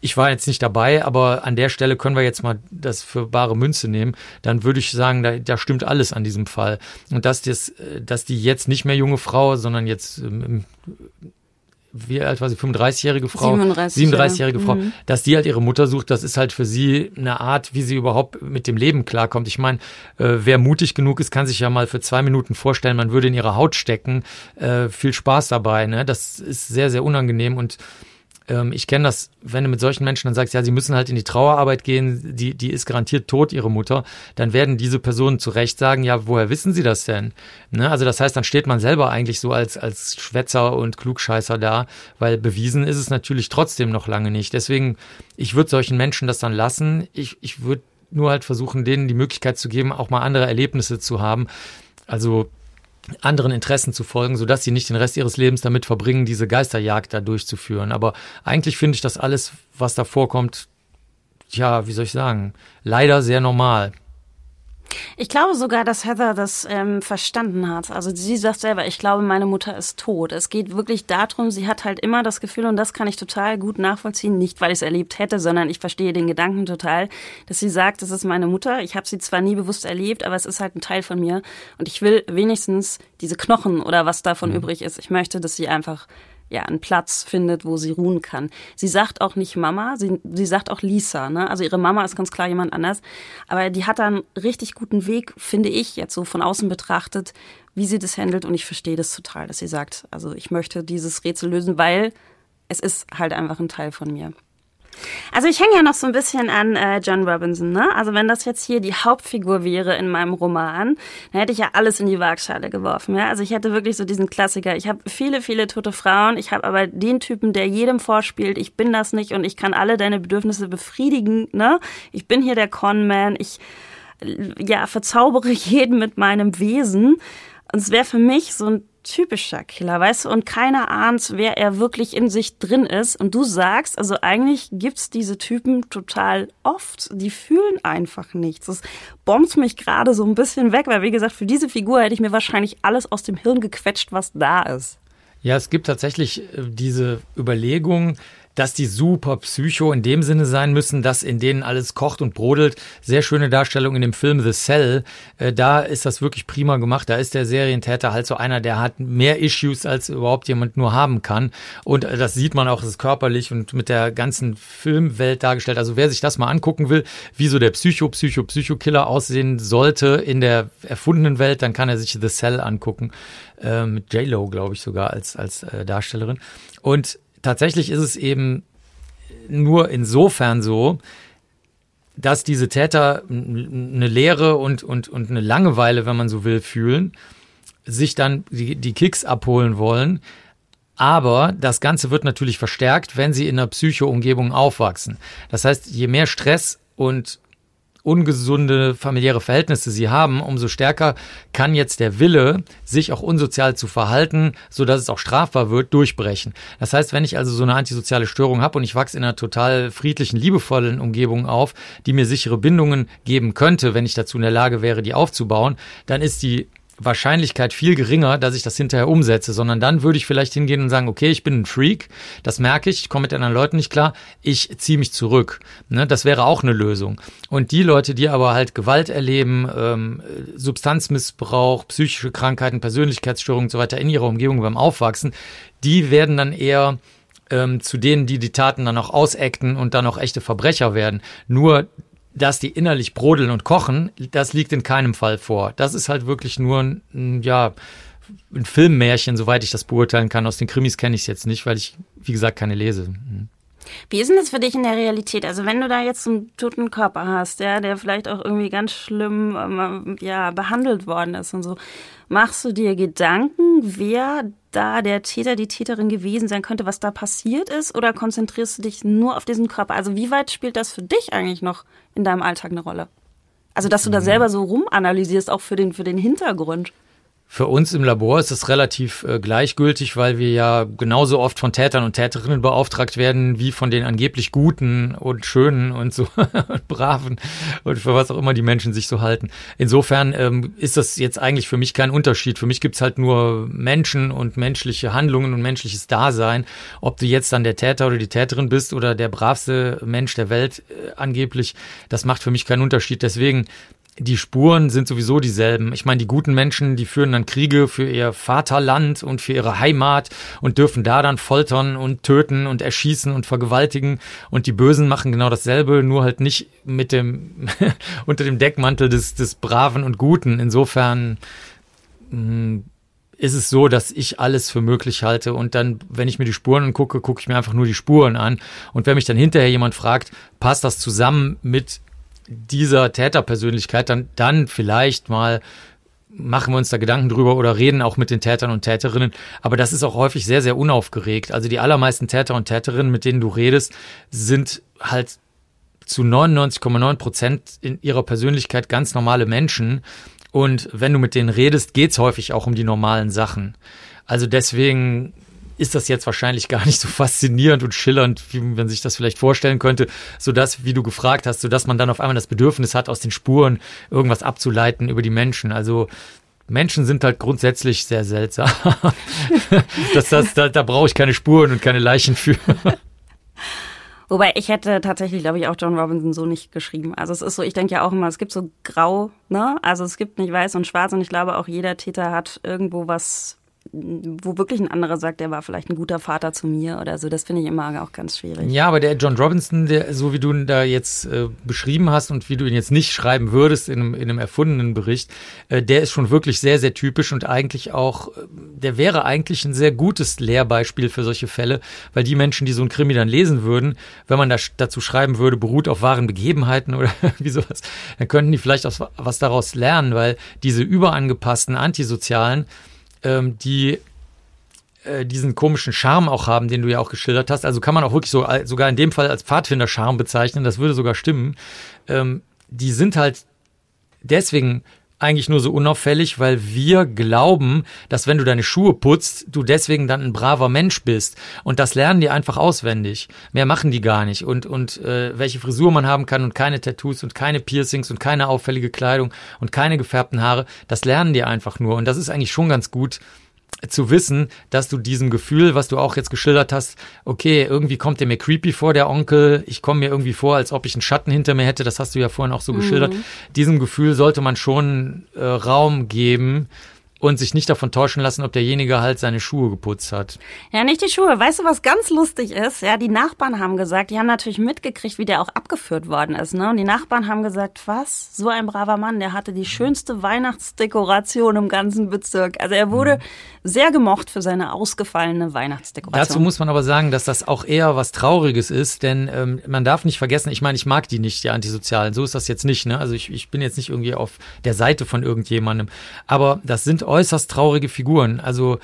Speaker 2: ich war jetzt nicht dabei, aber an der Stelle können wir jetzt mal das für bare Münze nehmen, dann würde ich sagen, da, da stimmt alles an diesem Fall. Und dass, das, dass die jetzt nicht mehr junge Frau, sondern jetzt ähm, wie alt war sie, 35-jährige Frau, 37, 37-jährige ja. Frau, mhm. dass die halt ihre Mutter sucht, das ist halt für sie eine Art, wie sie überhaupt mit dem Leben klarkommt. Ich meine, äh, wer mutig genug ist, kann sich ja mal für zwei Minuten vorstellen, man würde in ihre Haut stecken. Äh, viel Spaß dabei, ne? Das ist sehr, sehr unangenehm und ähm, ich kenne das, wenn du mit solchen Menschen dann sagst, ja, sie müssen halt in die Trauerarbeit gehen, die, die ist garantiert tot, ihre Mutter, dann werden diese Personen zu Recht sagen, ja, woher wissen sie das denn? Ne? Also das heißt, dann steht man selber eigentlich so als, als Schwätzer und Klugscheißer da, weil bewiesen ist es natürlich trotzdem noch lange nicht. Deswegen, ich würde solchen Menschen das dann lassen. Ich, ich würde nur halt versuchen, denen die Möglichkeit zu geben, auch mal andere Erlebnisse zu haben. Also anderen Interessen zu folgen, sodass sie nicht den Rest ihres Lebens damit verbringen, diese Geisterjagd da durchzuführen. Aber eigentlich finde ich das alles, was da vorkommt, ja, wie soll ich sagen, leider sehr normal.
Speaker 1: Ich glaube sogar, dass Heather das ähm, verstanden hat. Also sie sagt selber, ich glaube, meine Mutter ist tot. Es geht wirklich darum, sie hat halt immer das Gefühl, und das kann ich total gut nachvollziehen, nicht weil ich es erlebt hätte, sondern ich verstehe den Gedanken total, dass sie sagt, das ist meine Mutter. Ich habe sie zwar nie bewusst erlebt, aber es ist halt ein Teil von mir. Und ich will wenigstens diese Knochen oder was davon mhm. übrig ist. Ich möchte, dass sie einfach ja, einen Platz findet, wo sie ruhen kann. Sie sagt auch nicht Mama, sie, sie sagt auch Lisa, ne? Also ihre Mama ist ganz klar jemand anders. Aber die hat da einen richtig guten Weg, finde ich, jetzt so von außen betrachtet, wie sie das handelt. Und ich verstehe das total, dass sie sagt, also ich möchte dieses Rätsel lösen, weil es ist halt einfach ein Teil von mir. Also ich hänge ja noch so ein bisschen an äh, John Robinson, ne? Also wenn das jetzt hier die Hauptfigur wäre in meinem Roman, dann hätte ich ja alles in die Waagschale geworfen, ja? Also ich hätte wirklich so diesen Klassiker. Ich habe viele, viele tote Frauen. Ich habe aber den Typen, der jedem vorspielt, ich bin das nicht und ich kann alle deine Bedürfnisse befriedigen, ne? Ich bin hier der Conman. Ich ja verzaubere jeden mit meinem Wesen. Und es wäre für mich so ein typischer Killer, weißt du, und keiner ahnt, wer er wirklich in sich drin ist. Und du sagst, also eigentlich gibt's diese Typen total oft, die fühlen einfach nichts. Das bombt mich gerade so ein bisschen weg, weil wie gesagt, für diese Figur hätte ich mir wahrscheinlich alles aus dem Hirn gequetscht, was da ist.
Speaker 2: Ja, es gibt tatsächlich äh, diese Überlegung, dass die super psycho in dem Sinne sein müssen, dass in denen alles kocht und brodelt. Sehr schöne Darstellung in dem Film The Cell. Äh, da ist das wirklich prima gemacht. Da ist der Serientäter halt so einer, der hat mehr Issues, als überhaupt jemand nur haben kann. Und äh, das sieht man auch, es ist körperlich und mit der ganzen Filmwelt dargestellt. Also wer sich das mal angucken will, wie so der Psycho-Psycho-Psycho-Killer aussehen sollte in der erfundenen Welt, dann kann er sich The Cell angucken. Äh, mit J-Lo, glaube ich, sogar als, als äh, Darstellerin. Und tatsächlich ist es eben nur insofern so, dass diese Täter eine Leere und, und, und eine Langeweile, wenn man so will, fühlen, sich dann die, die Kicks abholen wollen. Aber das Ganze wird natürlich verstärkt, wenn sie in einer Psycho-Umgebung aufwachsen. Das heißt, je mehr Stress und ungesunde familiäre Verhältnisse sie haben, umso stärker kann jetzt der Wille, sich auch unsozial zu verhalten, so dass es auch strafbar wird, durchbrechen. Das heißt, wenn ich also so eine antisoziale Störung habe und ich wachse in einer total friedlichen, liebevollen Umgebung auf, die mir sichere Bindungen geben könnte, wenn ich dazu in der Lage wäre, die aufzubauen, dann ist die Wahrscheinlichkeit viel geringer, dass ich das hinterher umsetze, sondern dann würde ich vielleicht hingehen und sagen, okay, ich bin ein Freak, das merke ich, ich komme mit anderen Leuten nicht klar, ich ziehe mich zurück. Ne, das wäre auch eine Lösung. Und die Leute, die aber halt Gewalt erleben, ähm, Substanzmissbrauch, psychische Krankheiten, Persönlichkeitsstörungen und so weiter in ihrer Umgebung beim Aufwachsen, die werden dann eher ähm, zu denen, die die Taten dann auch ausacten und dann auch echte Verbrecher werden. Nur dass die innerlich brodeln und kochen, das liegt in keinem Fall vor. Das ist halt wirklich nur ein, ja, ein Filmmärchen, soweit ich das beurteilen kann. Aus den Krimis kenne ich es jetzt nicht, weil ich, wie gesagt, keine lese. Hm.
Speaker 1: Wie ist denn das für dich in der Realität? Also wenn du da jetzt einen toten Körper hast, ja, der vielleicht auch irgendwie ganz schlimm ähm, ja, behandelt worden ist und so, machst du dir Gedanken, wer da der Täter, die Täterin gewesen sein könnte, was da passiert ist? Oder konzentrierst du dich nur auf diesen Körper? Also wie weit spielt das für dich eigentlich noch in deinem Alltag eine Rolle? Also dass du da mhm. selber so rumanalysierst, auch für den, für den Hintergrund.
Speaker 2: Für uns im Labor ist es relativ äh, gleichgültig, weil wir ja genauso oft von Tätern und Täterinnen beauftragt werden, wie von den angeblich Guten und Schönen und so und Braven und für was auch immer die Menschen sich so halten. Insofern ähm, ist das jetzt eigentlich für mich kein Unterschied. Für mich gibt's halt nur Menschen und menschliche Handlungen und menschliches Dasein. Ob du jetzt dann der Täter oder die Täterin bist oder der bravste Mensch der Welt äh, angeblich, das macht für mich keinen Unterschied. Deswegen die Spuren sind sowieso dieselben. Ich meine, die guten Menschen, die führen dann Kriege für ihr Vaterland und für ihre Heimat und dürfen da dann foltern und töten und erschießen und vergewaltigen. Und die Bösen machen genau dasselbe, nur halt nicht mit dem, unter dem Deckmantel des, des Braven und Guten. Insofern, mh, hm, ist es so, dass ich alles für möglich halte und dann, wenn ich mir die Spuren angucke, gucke ich mir einfach nur die Spuren an. Und wenn mich dann hinterher jemand fragt, passt das zusammen mit dieser Täterpersönlichkeit, dann, dann vielleicht mal machen wir uns da Gedanken drüber oder reden auch mit den Tätern und Täterinnen. Aber das ist auch häufig sehr, sehr unaufgeregt. Also die allermeisten Täter und Täterinnen, mit denen du redest, sind halt zu 99,9 Prozent in ihrer Persönlichkeit ganz normale Menschen. Und wenn du mit denen redest, geht's häufig auch um die normalen Sachen. Also deswegen ist das jetzt wahrscheinlich gar nicht so faszinierend und schillernd, wie man sich das vielleicht vorstellen könnte, so dass, wie du gefragt hast, so dass man dann auf einmal das Bedürfnis hat, aus den Spuren irgendwas abzuleiten über die Menschen. Also Menschen sind halt grundsätzlich sehr seltsam. das, das, da, da brauche ich keine Spuren und keine Leichen für.
Speaker 1: Wobei ich hätte tatsächlich, glaube ich, auch John Robinson so nicht geschrieben. Also es ist so, ich denke ja auch immer, es gibt so grau, ne? Also es gibt nicht weiß und schwarz und ich glaube auch jeder Täter hat irgendwo was wo wirklich ein anderer sagt, der war vielleicht ein guter Vater zu mir oder so. Das finde ich immer auch ganz schwierig.
Speaker 2: Ja, aber der John Robinson, der, so wie du ihn da jetzt äh, beschrieben hast und wie du ihn jetzt nicht schreiben würdest in einem, in einem erfundenen Bericht, äh, der ist schon wirklich sehr, sehr typisch und eigentlich auch, äh, der wäre eigentlich ein sehr gutes Lehrbeispiel für solche Fälle, weil die Menschen, die so ein Krimi dann lesen würden, wenn man da, dazu schreiben würde, beruht auf wahren Begebenheiten oder wie sowas, dann könnten die vielleicht auch was daraus lernen, weil diese überangepassten Antisozialen, ähm, die äh, diesen komischen Charme auch haben, den du ja auch geschildert hast. Also kann man auch wirklich so sogar in dem Fall als Pfadfinder-Charme bezeichnen, das würde sogar stimmen. Ähm, die sind halt deswegen eigentlich nur so unauffällig, weil wir glauben, dass wenn du deine Schuhe putzt, du deswegen dann ein braver Mensch bist. Und das lernen die einfach auswendig. Mehr machen die gar nicht. Und, und äh, welche Frisur man haben kann und keine Tattoos und keine Piercings und keine auffällige Kleidung und keine gefärbten Haare, das lernen die einfach nur. Und das ist eigentlich schon ganz gut, zu wissen, dass du diesem Gefühl, was du auch jetzt geschildert hast, okay, irgendwie kommt der mir creepy vor, der Onkel, ich komme mir irgendwie vor, als ob ich einen Schatten hinter mir hätte, das hast du ja vorhin auch so mhm. geschildert. Diesem Gefühl sollte man schon äh, Raum geben, und sich nicht davon täuschen lassen, ob derjenige halt seine Schuhe geputzt hat.
Speaker 1: Ja, nicht die Schuhe. Weißt du, was ganz lustig ist? Ja, die Nachbarn haben gesagt, die haben natürlich mitgekriegt, wie der auch abgeführt worden ist. Ne? Und die Nachbarn haben gesagt, was? So ein braver Mann, der hatte die schönste Weihnachtsdekoration im ganzen Bezirk. Also er wurde mhm. Sehr gemocht für seine ausgefallene Weihnachtsdekoration.
Speaker 2: Dazu muss man aber sagen, dass das auch eher was Trauriges ist, denn ähm, man darf nicht vergessen, ich meine, ich mag die nicht, die Antisozialen. So ist das jetzt nicht. Ne? Also ich, ich bin jetzt nicht irgendwie auf der Seite von irgendjemandem. Aber das sind äußerst traurige Figuren. Also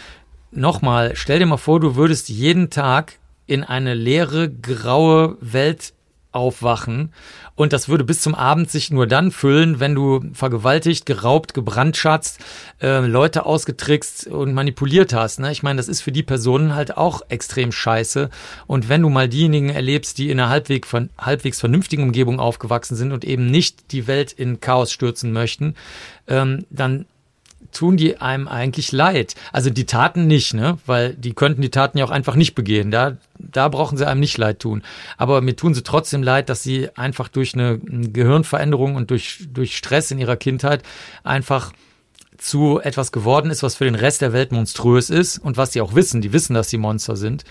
Speaker 2: nochmal, stell dir mal vor, du würdest jeden Tag in eine leere, graue Welt aufwachen und das würde bis zum Abend sich nur dann füllen, wenn du vergewaltigt, geraubt, gebrandschatzt, äh, Leute ausgetrickst und manipuliert hast. Ne? Ich meine, das ist für die Personen halt auch extrem scheiße. Und wenn du mal diejenigen erlebst, die in einer halbwegs, halbwegs vernünftigen Umgebung aufgewachsen sind und eben nicht die Welt in Chaos stürzen möchten, ähm, dann tun die einem eigentlich leid. Also die Taten nicht, ne? Weil die könnten die Taten ja auch einfach nicht begehen. Da, da brauchen sie einem nicht leid tun. Aber mir tun sie trotzdem leid, dass sie einfach durch eine Gehirnveränderung und durch, durch Stress in ihrer Kindheit einfach zu etwas geworden ist, was für den Rest der Welt monströs ist und was sie auch wissen. Die wissen, dass sie Monster sind.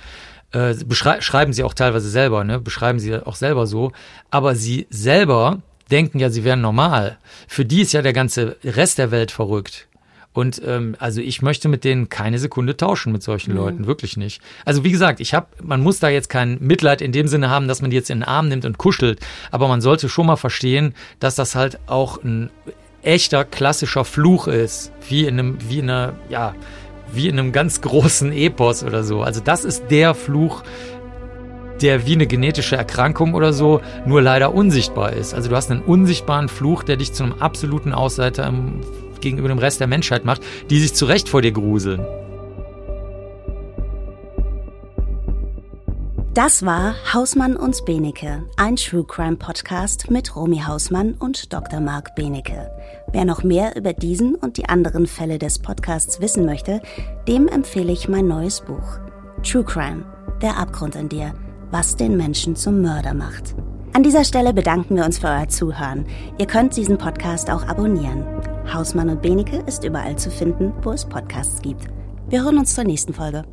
Speaker 2: Äh, beschreiben sie auch teilweise selber, ne? Beschreiben sie auch selber so. Aber sie selber denken ja, sie wären normal. Für die ist ja der ganze Rest der Welt verrückt. Und ähm, also ich möchte mit denen keine Sekunde tauschen mit solchen mhm. Leuten, wirklich nicht. Also wie gesagt, ich habe, man muss da jetzt kein Mitleid in dem Sinne haben, dass man die jetzt in den Arm nimmt und kuschelt, aber man sollte schon mal verstehen, dass das halt auch ein echter klassischer Fluch ist, wie in einem, wie in einer, ja, wie in einem ganz großen Epos oder so. Also das ist der Fluch, der wie eine genetische Erkrankung oder so nur leider unsichtbar ist. Also du hast einen unsichtbaren Fluch, der dich zu einem absoluten Ausseiter im gegenüber dem Rest der Menschheit macht, die sich zu Recht vor dir gruseln.
Speaker 3: Das war Hausmann und Benecke, ein True Crime Podcast mit Romy Hausmann und Dr. Marc Benecke. Wer noch mehr über diesen und die anderen Fälle des Podcasts wissen möchte, dem empfehle ich mein neues Buch. True Crime, der Abgrund in dir, was den Menschen zum Mörder macht. An dieser Stelle bedanken wir uns für euer Zuhören. Ihr könnt diesen Podcast auch abonnieren. Hausmann und Benecke ist überall zu finden, wo es Podcasts gibt. Wir hören uns zur nächsten Folge.